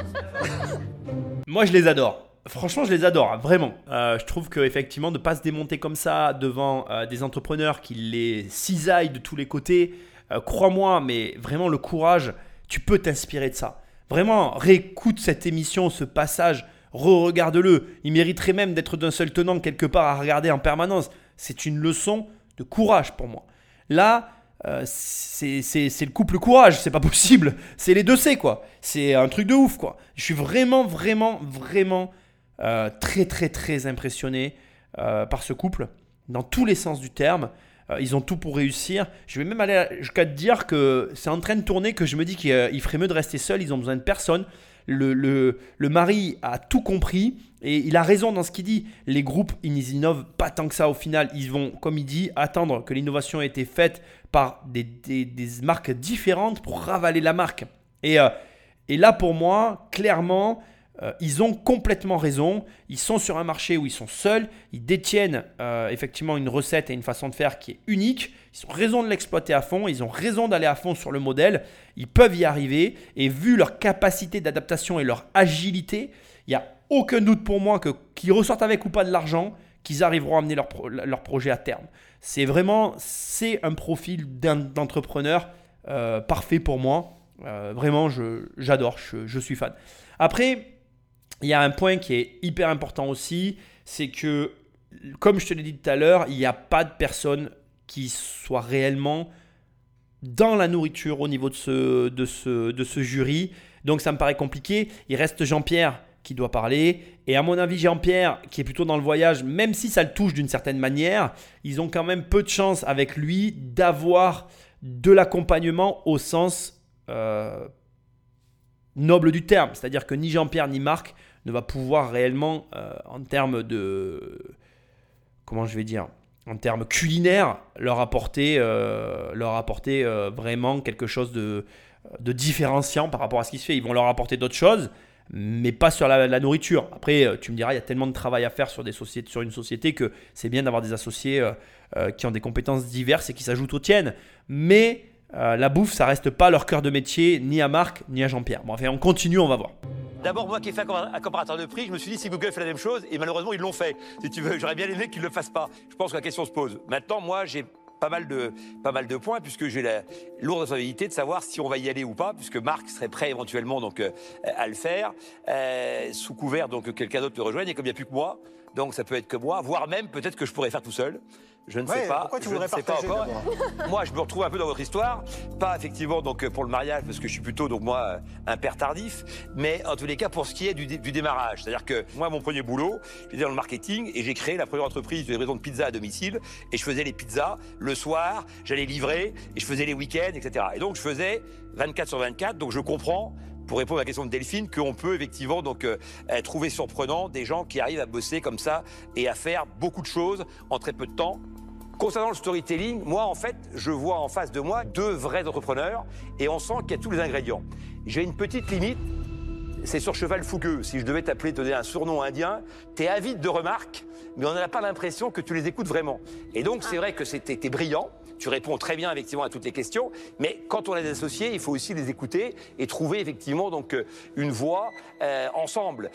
Moi, je les adore. Franchement, je les adore, vraiment. Euh, je trouve qu'effectivement, de ne pas se démonter comme ça devant euh, des entrepreneurs qui les cisaillent de tous les côtés, euh, crois-moi, mais vraiment le courage, tu peux t'inspirer de ça. Vraiment, réécoute cette émission, ce passage, re-regarde-le. Il mériterait même d'être d'un seul tenant quelque part à regarder en permanence. C'est une leçon de courage pour moi. Là, euh, c'est le couple courage, c'est pas possible. C'est les deux C, quoi. C'est un truc de ouf, quoi. Je suis vraiment, vraiment, vraiment euh, très, très, très impressionné euh, par ce couple, dans tous les sens du terme. Ils ont tout pour réussir. Je vais même aller jusqu'à te dire que c'est en train de tourner que je me dis qu'il il ferait mieux de rester seul. Ils ont besoin de personne. Le, le- mari a tout compris et il a raison dans ce qu'il dit. Les groupes, ils innovent pas tant que ça au final. Ils vont, comme il dit, attendre que l'innovation ait été faite par des, marques différentes pour ravaler la marque. Et, euh, et là, pour moi, clairement, euh, ils ont complètement raison. Ils sont sur un marché où ils sont seuls. Ils détiennent euh, effectivement une recette et une façon de faire qui est unique. Ils ont raison de l'exploiter à fond. Ils ont raison d'aller à fond sur le modèle. Ils peuvent y arriver. Et vu leur capacité d'adaptation et leur agilité, il n'y a aucun doute pour moi que qu'ils ressortent avec ou pas de l'argent, qu'ils arriveront à amener leur, pro- leur projet à terme. C'est vraiment c'est un profil d'entrepreneur euh, parfait pour moi. Euh, vraiment, j'adore, je, suis fan. Après, il y a un point qui est hyper important aussi, c'est que, comme je te l'ai dit tout à l'heure, il n'y a pas de personne qui soit réellement dans la nourriture au niveau de ce, de ce jury. Donc ça me paraît compliqué. Il reste Jean-Pierre qui doit parler. Et à mon avis, Jean-Pierre, qui est plutôt dans le voyage, même si ça le touche d'une certaine manière, ils ont quand même peu de chance avec lui d'avoir de l'accompagnement au sens euh, noble du terme. C'est-à-dire que ni Jean-Pierre ni Marc ne va pouvoir réellement, euh, en termes de... Comment je vais dire en termes culinaires, leur apporter, euh, leur apporter vraiment quelque chose de différenciant par rapport à ce qui se fait. Ils vont leur apporter d'autres choses, mais pas sur la, nourriture. Après, euh, tu me diras, il y a tellement de travail à faire sur, des sociétés, sur une société que c'est bien d'avoir des associés euh, euh, qui ont des compétences diverses et qui s'ajoutent aux tiennes. Mais la bouffe, ça reste pas leur cœur de métier, ni à Marc, ni à Jean-Pierre. Bon, enfin, on continue, on va voir. D'abord, moi qui ai fait un comparateur de prix, je me suis dit si Google fait la même chose, et malheureusement ils l'ont fait. Si tu veux, j'aurais bien aimé qu'ils ne le fassent pas. Je pense que la question se pose. Maintenant, moi j'ai pas mal de, pas mal de points, puisque j'ai la lourde responsabilité de savoir si on va y aller ou pas, puisque Marc serait prêt éventuellement donc, euh, à le faire, euh, sous couvert donc que quelqu'un d'autre le rejoigne, et comme il n'y a plus que moi, donc ça peut être que moi, voire même peut-être que je pourrais faire tout seul. Je ne Ouais, sais pas. pourquoi tu je voudrais ne sais pas encore. moi, je me retrouve un peu dans votre histoire. Pas effectivement donc pour le mariage, parce que je suis plutôt donc moi un père tardif, mais en tous les cas pour ce qui est du, dé- du démarrage. C'est-à-dire que moi, mon premier boulot, j'étais dans le marketing et j'ai créé la première entreprise de livraison de pizza à domicile. Et je faisais les pizzas le soir, j'allais livrer et je faisais les week-ends, etc. Et donc je faisais 24 sur 24. Donc je comprends pour répondre à la question de Delphine, qu'on peut effectivement donc euh, euh, trouver surprenant des gens qui arrivent à bosser comme ça et à faire beaucoup de choses en très peu de temps. Concernant le storytelling, moi en fait, je vois en face de moi deux vrais entrepreneurs et on sent qu'il y a tous les ingrédients. J'ai une petite limite, c'est sur cheval fougueux. Si je devais t'appeler, te donner un surnom indien, t'es avide de remarques, mais on n'a pas l'impression que tu les écoutes vraiment. Et donc c'est vrai que c'était brillant. Tu réponds très bien effectivement à toutes les questions, mais quand on a des associés, il faut aussi les écouter et trouver effectivement donc euh, une voie euh, ensemble.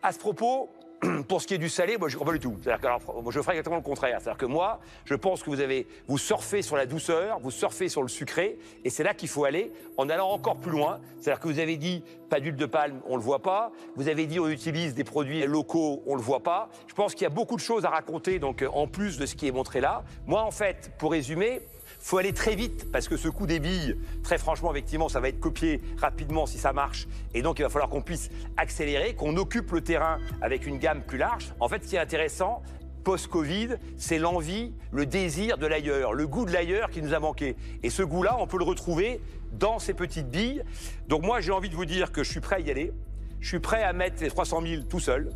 À ce propos, [clears throat] pour ce qui est du salé, moi je ne crois pas du tout. C'est-à-dire que alors, moi, je ferai exactement le contraire. C'est-à-dire que moi, je pense que vous avez, vous surfez sur la douceur, vous surfez sur le sucré, et c'est là qu'il faut aller en allant encore plus loin. C'est-à-dire que vous avez dit pas d'huile de palme, on le voit pas. Vous avez dit on utilise des produits locaux, on le voit pas. Je pense qu'il y a beaucoup de choses à raconter, donc euh, en plus de ce qui est montré là. Moi, en fait, pour résumer, faut aller très vite parce que ce coup des billes, très franchement, effectivement, ça va être copié rapidement si ça marche. Et donc, il va falloir qu'on puisse accélérer, qu'on occupe le terrain avec une gamme plus large. En fait, ce qui est intéressant, post-Covid, c'est l'envie, le désir de l'ailleurs, le goût de l'ailleurs qui nous a manqué. Et ce goût-là, on peut le retrouver dans ces petites billes. Donc moi, j'ai envie de vous dire que je suis prêt à y aller. Je suis prêt à mettre les 300 000 tout seul.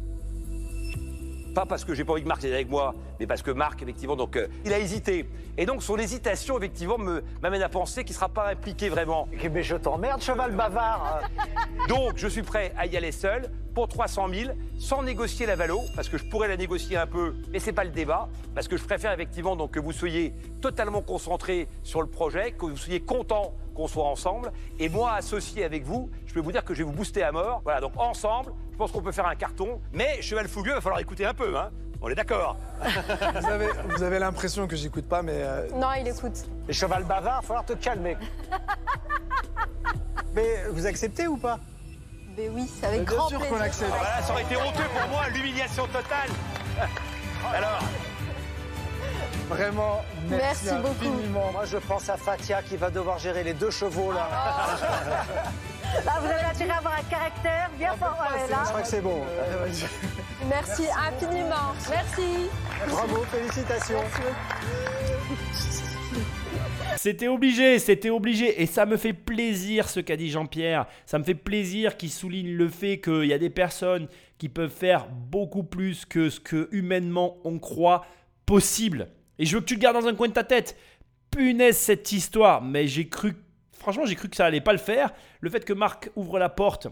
Pas parce que j'ai pas envie que Marc vienne avec moi, mais parce que Marc, effectivement, donc, euh, il a hésité. Et donc, son hésitation, effectivement, me- m'amène à penser qu'il ne sera pas impliqué vraiment. Mais je t'emmerde, cheval bavard. [laughs] Donc, je suis prêt à y aller seul pour 300 000, sans négocier la valo, parce que je pourrais la négocier un peu, mais c'est pas le débat, parce que je préfère effectivement donc que vous soyez totalement concentré sur le projet, que vous soyez content qu'on soit ensemble, et moi associé avec vous, je peux vous dire que je vais vous booster à mort. Voilà, donc ensemble, je pense qu'on peut faire un carton, mais cheval fougueux, il va falloir écouter un peu, hein. On est d'accord. [laughs] Vous avez, vous avez l'impression que j'écoute pas, mais euh, Non, il écoute. Et cheval bavard, il va falloir te calmer. [laughs] Mais vous acceptez ou pas? Mais oui, c'est avec bien grand sûr qu'on plaisir. accepte. Voilà, ça aurait été honteux pour moi, l'humiliation totale. [laughs] Alors, Vraiment, merci, Merci beaucoup. infiniment. Moi, je pense à Fatia qui va devoir gérer les deux chevaux là. Là, vous avez intérêt à avoir un caractère bien fort. ouais, Je là. crois que c'est bon. [laughs] Merci infiniment. Merci. Bravo, félicitations. C'était obligé, c'était obligé. Et ça me fait plaisir ce qu'a dit Jean-Pierre. Ça me fait plaisir qu'il souligne le fait qu'il y a des personnes qui peuvent faire beaucoup plus que ce que humainement on croit possible. Et je veux que tu le gardes dans un coin de ta tête. Punaise cette histoire. Mais j'ai cru, franchement, j'ai cru que ça allait pas le faire. Le fait que Marc ouvre la porte,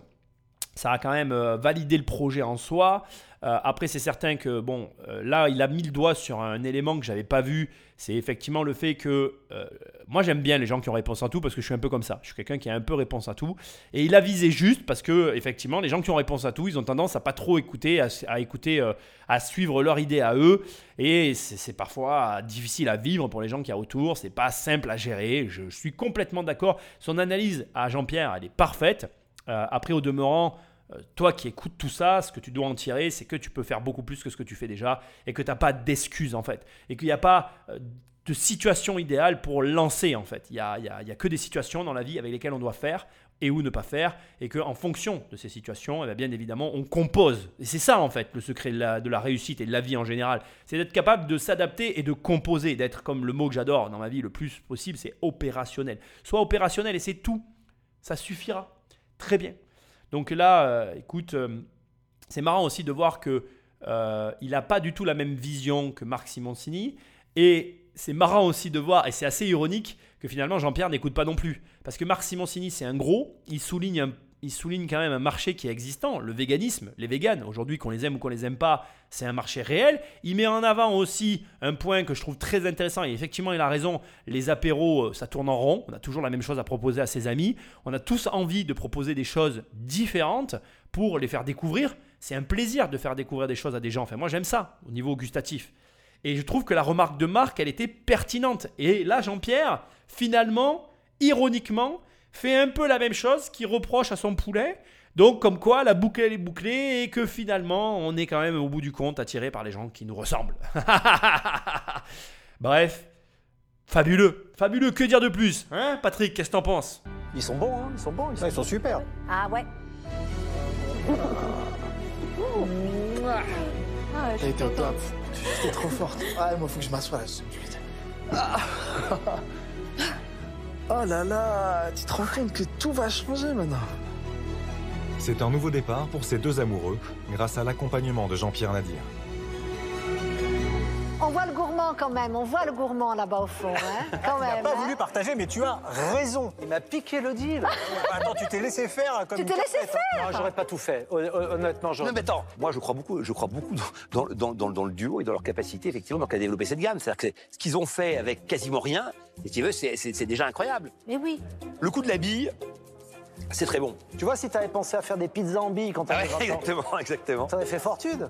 ça a quand même euh, validé le projet en soi. Euh, après, c'est certain que, bon, euh, là, il a mis le doigt sur un élément que j'avais pas vu. C'est effectivement le fait que euh, moi, j'aime bien les gens qui ont réponse à tout parce que je suis un peu comme ça. Je suis quelqu'un qui a un peu réponse à tout. Et il a visé juste parce que, effectivement, les gens qui ont réponse à tout, ils ont tendance à pas trop écouter, à, écouter, à suivre leur idée à eux. Et c'est parfois difficile à vivre pour les gens qui y a autour. C'est pas simple à gérer. Je, suis complètement d'accord. Son analyse à Jean-Pierre, elle est parfaite. Après, au demeurant, toi qui écoutes tout ça, ce que tu dois en tirer, c'est que tu peux faire beaucoup plus que ce que tu fais déjà et que tu n'as pas d'excuses en fait. Et qu'il n'y a pas euh, de situation idéale pour lancer en fait. Il n'y a, y a- y a que des situations dans la vie avec lesquelles on doit faire et où ne pas faire. Et qu'en fonction de ces situations, eh bien, bien évidemment, on compose. Et c'est ça en fait le secret de la, de la réussite et de la vie en général. C'est d'être capable de s'adapter et de composer, d'être comme le mot que j'adore dans ma vie le plus possible, c'est opérationnel. Sois opérationnel et c'est tout. Ça suffira. Très bien. Donc là, euh, écoute, euh, c'est marrant aussi de voir que euh, il n'a pas du tout la même vision que Marc Simoncini. Et c'est marrant aussi de voir, et c'est assez ironique, que finalement Jean-Pierre n'écoute pas non plus. Parce que Marc Simoncini, c'est un gros, il souligne, un- il souligne quand même un marché qui est existant, le véganisme, les véganes. Aujourd'hui, qu'on les aime ou qu'on les aime pas, c'est un marché réel. Il met en avant aussi un point que je trouve très intéressant, et effectivement, il a raison, les apéros, euh, ça tourne en rond. On a toujours la même chose à proposer à ses amis. On a tous envie de proposer des choses différentes pour les faire découvrir. C'est un plaisir de faire découvrir des choses à des gens. Enfin, moi, j'aime ça au niveau gustatif. Et je trouve que la remarque de Marc, elle était pertinente. Et là, Jean-Pierre, finalement, ironiquement, fait un peu la même chose qu'il reproche à son poulet. Donc, comme quoi, la boucle elle est bouclée et que finalement, on est quand même au bout du compte attiré par les gens qui nous ressemblent. [laughs] Bref, fabuleux, fabuleux, que dire de plus Hein, Patrick, qu'est-ce que t'en penses? Ils sont bons, hein Ils sont bons. Ils sont, Ouais, ils sont super. Ah ouais. Ah, Elle était au top. T'es trop forte. Ah, moi, faut que je m'assoie là. Oh là là, tu te rends compte que tout va changer maintenant. C'est un nouveau départ pour ces deux amoureux, grâce à l'accompagnement de Jean-Pierre Nadir. On voit le gourmand quand même, on voit le gourmand là-bas au fond, hein, [laughs] quand Il n'a même. pas hein. voulu partager, mais tu as raison. Il m'a piqué le deal. [laughs] Attends, tu t'es laissé faire comme Tu t'es laissé hein. Non, j'aurais pas tout fait. Hon- hon- Honnêtement, j'aurais Non mais attends, moi je crois beaucoup, je crois beaucoup dans, dans, dans, dans le duo et dans leur capacité effectivement donc, à développer cette gamme. C'est-à-dire que c'est- ce qu'ils ont fait avec quasiment rien, si tu veux, c'est déjà incroyable. Mais oui. Le coup de la bille, c'est très bon. Tu vois, si t'avais pensé à faire des pizzas en billes quand t'avais ouais, 20 ans, exactement, exactement. t'aurais fait fortune.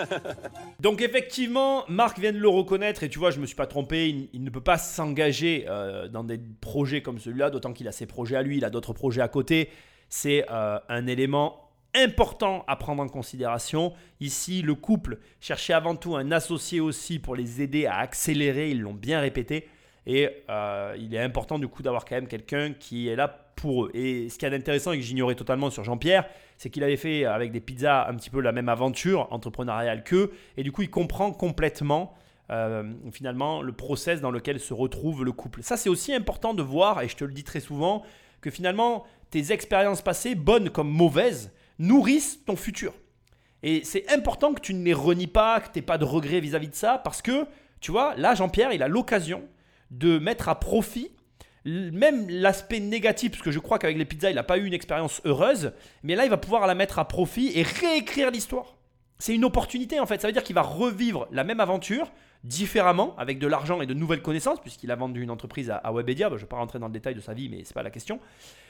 [laughs] Donc effectivement, Marc vient de le reconnaître et tu vois, je me suis pas trompé, il, il ne peut pas s'engager euh, dans des projets comme celui-là, d'autant qu'il a ses projets à lui, il a d'autres projets à côté. C'est euh, un élément important à prendre en considération. Ici, le couple cherchait avant tout un associé aussi pour les aider à accélérer, ils l'ont bien répété. Et euh, il est important du coup d'avoir quand même quelqu'un qui est là pour eux. Et ce qui est intéressant et que j'ignorais totalement sur Jean-Pierre, c'est qu'il avait fait avec des pizzas un petit peu la même aventure entrepreneuriale qu'eux. Et du coup, il comprend complètement euh, finalement le process dans lequel se retrouve le couple. Ça, c'est aussi important de voir, et je te le dis très souvent, que finalement, tes expériences passées, bonnes comme mauvaises, nourrissent ton futur. Et c'est important que tu ne les renies pas, que tu n'aies pas de regrets vis-à-vis de ça, parce que, tu vois, là, Jean-Pierre, il a l'occasion de mettre à profit même l'aspect négatif, parce que je crois qu'avec les pizzas, il n'a pas eu une expérience heureuse, mais là, il va pouvoir la mettre à profit et réécrire l'histoire. C'est une opportunité en fait, ça veut dire qu'il va revivre la même aventure différemment, avec de l'argent et de nouvelles connaissances, puisqu'il a vendu une entreprise à, Webedia, je ne vais pas rentrer dans le détail de sa vie, mais c'est pas la question.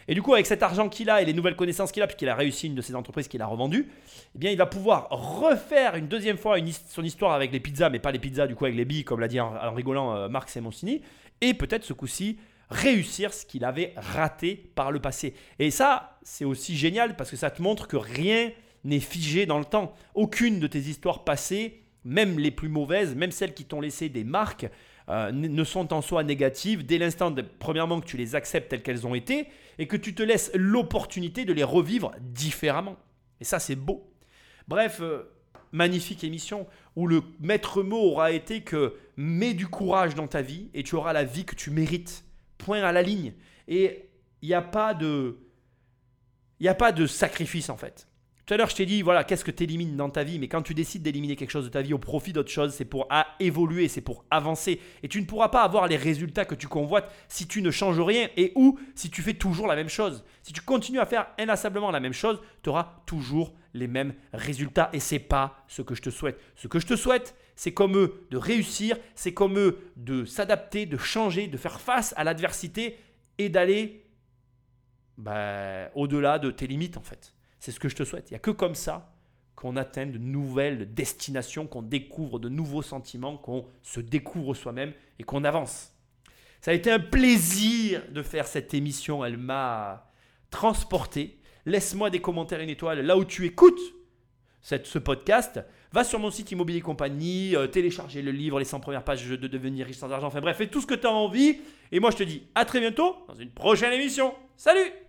Et du coup, avec cet argent qu'il a et les nouvelles connaissances qu'il a, puisqu'il a réussi une de ses entreprises qu'il a revendue, eh bien, il va pouvoir refaire une deuxième fois une son histoire avec les pizzas, mais pas les pizzas du coup avec les billes, comme l'a dit en, en rigolant euh, Marc Simoncini, et peut-être ce coup-ci réussir ce qu'il avait raté par le passé. Et ça, c'est aussi génial parce que ça te montre que rien n'est figé dans le temps. Aucune de tes histoires passées, même les plus mauvaises, même celles qui t'ont laissé des marques, euh, ne sont en soi négatives dès l'instant, premièrement, que tu les acceptes telles qu'elles ont été et que tu te laisses l'opportunité de les revivre différemment. Et ça, c'est beau. Bref, euh, magnifique émission où le maître mot aura été que mets du courage dans ta vie et tu auras la vie que tu mérites. Point à la ligne. Et il n'y a pas de. A pas de sacrifice en fait. Tout à l'heure, je t'ai dit, voilà, qu'est-ce que tu élimines dans ta vie, mais quand tu décides d'éliminer quelque chose de ta vie au profit d'autre chose, c'est pour à évoluer, c'est pour avancer. Et tu ne pourras pas avoir les résultats que tu convoites si tu ne changes rien et ou si tu fais toujours la même chose. Si tu continues à faire inlassablement la même chose, tu auras toujours les mêmes résultats et c'est pas ce que je te souhaite. Ce que je te souhaite, c'est comme eux de réussir, c'est comme eux de s'adapter, de changer, de faire face à l'adversité et d'aller bah, au-delà de tes limites en fait. C'est ce que je te souhaite. Il n'y a que comme ça qu'on atteint de nouvelles destinations, qu'on découvre de nouveaux sentiments, qu'on se découvre soi-même et qu'on avance. Ça a été un plaisir de faire cette émission. Elle m'a transporté. Laisse-moi des commentaires, une étoile là où tu écoutes cette, ce podcast. Va sur mon site Immobilier Compagnie, euh, télécharger le livre, les 100 premières pages de devenir riche sans argent. Enfin bref, fais tout ce que tu as envie. Et moi, je te dis à très bientôt dans une prochaine émission. Salut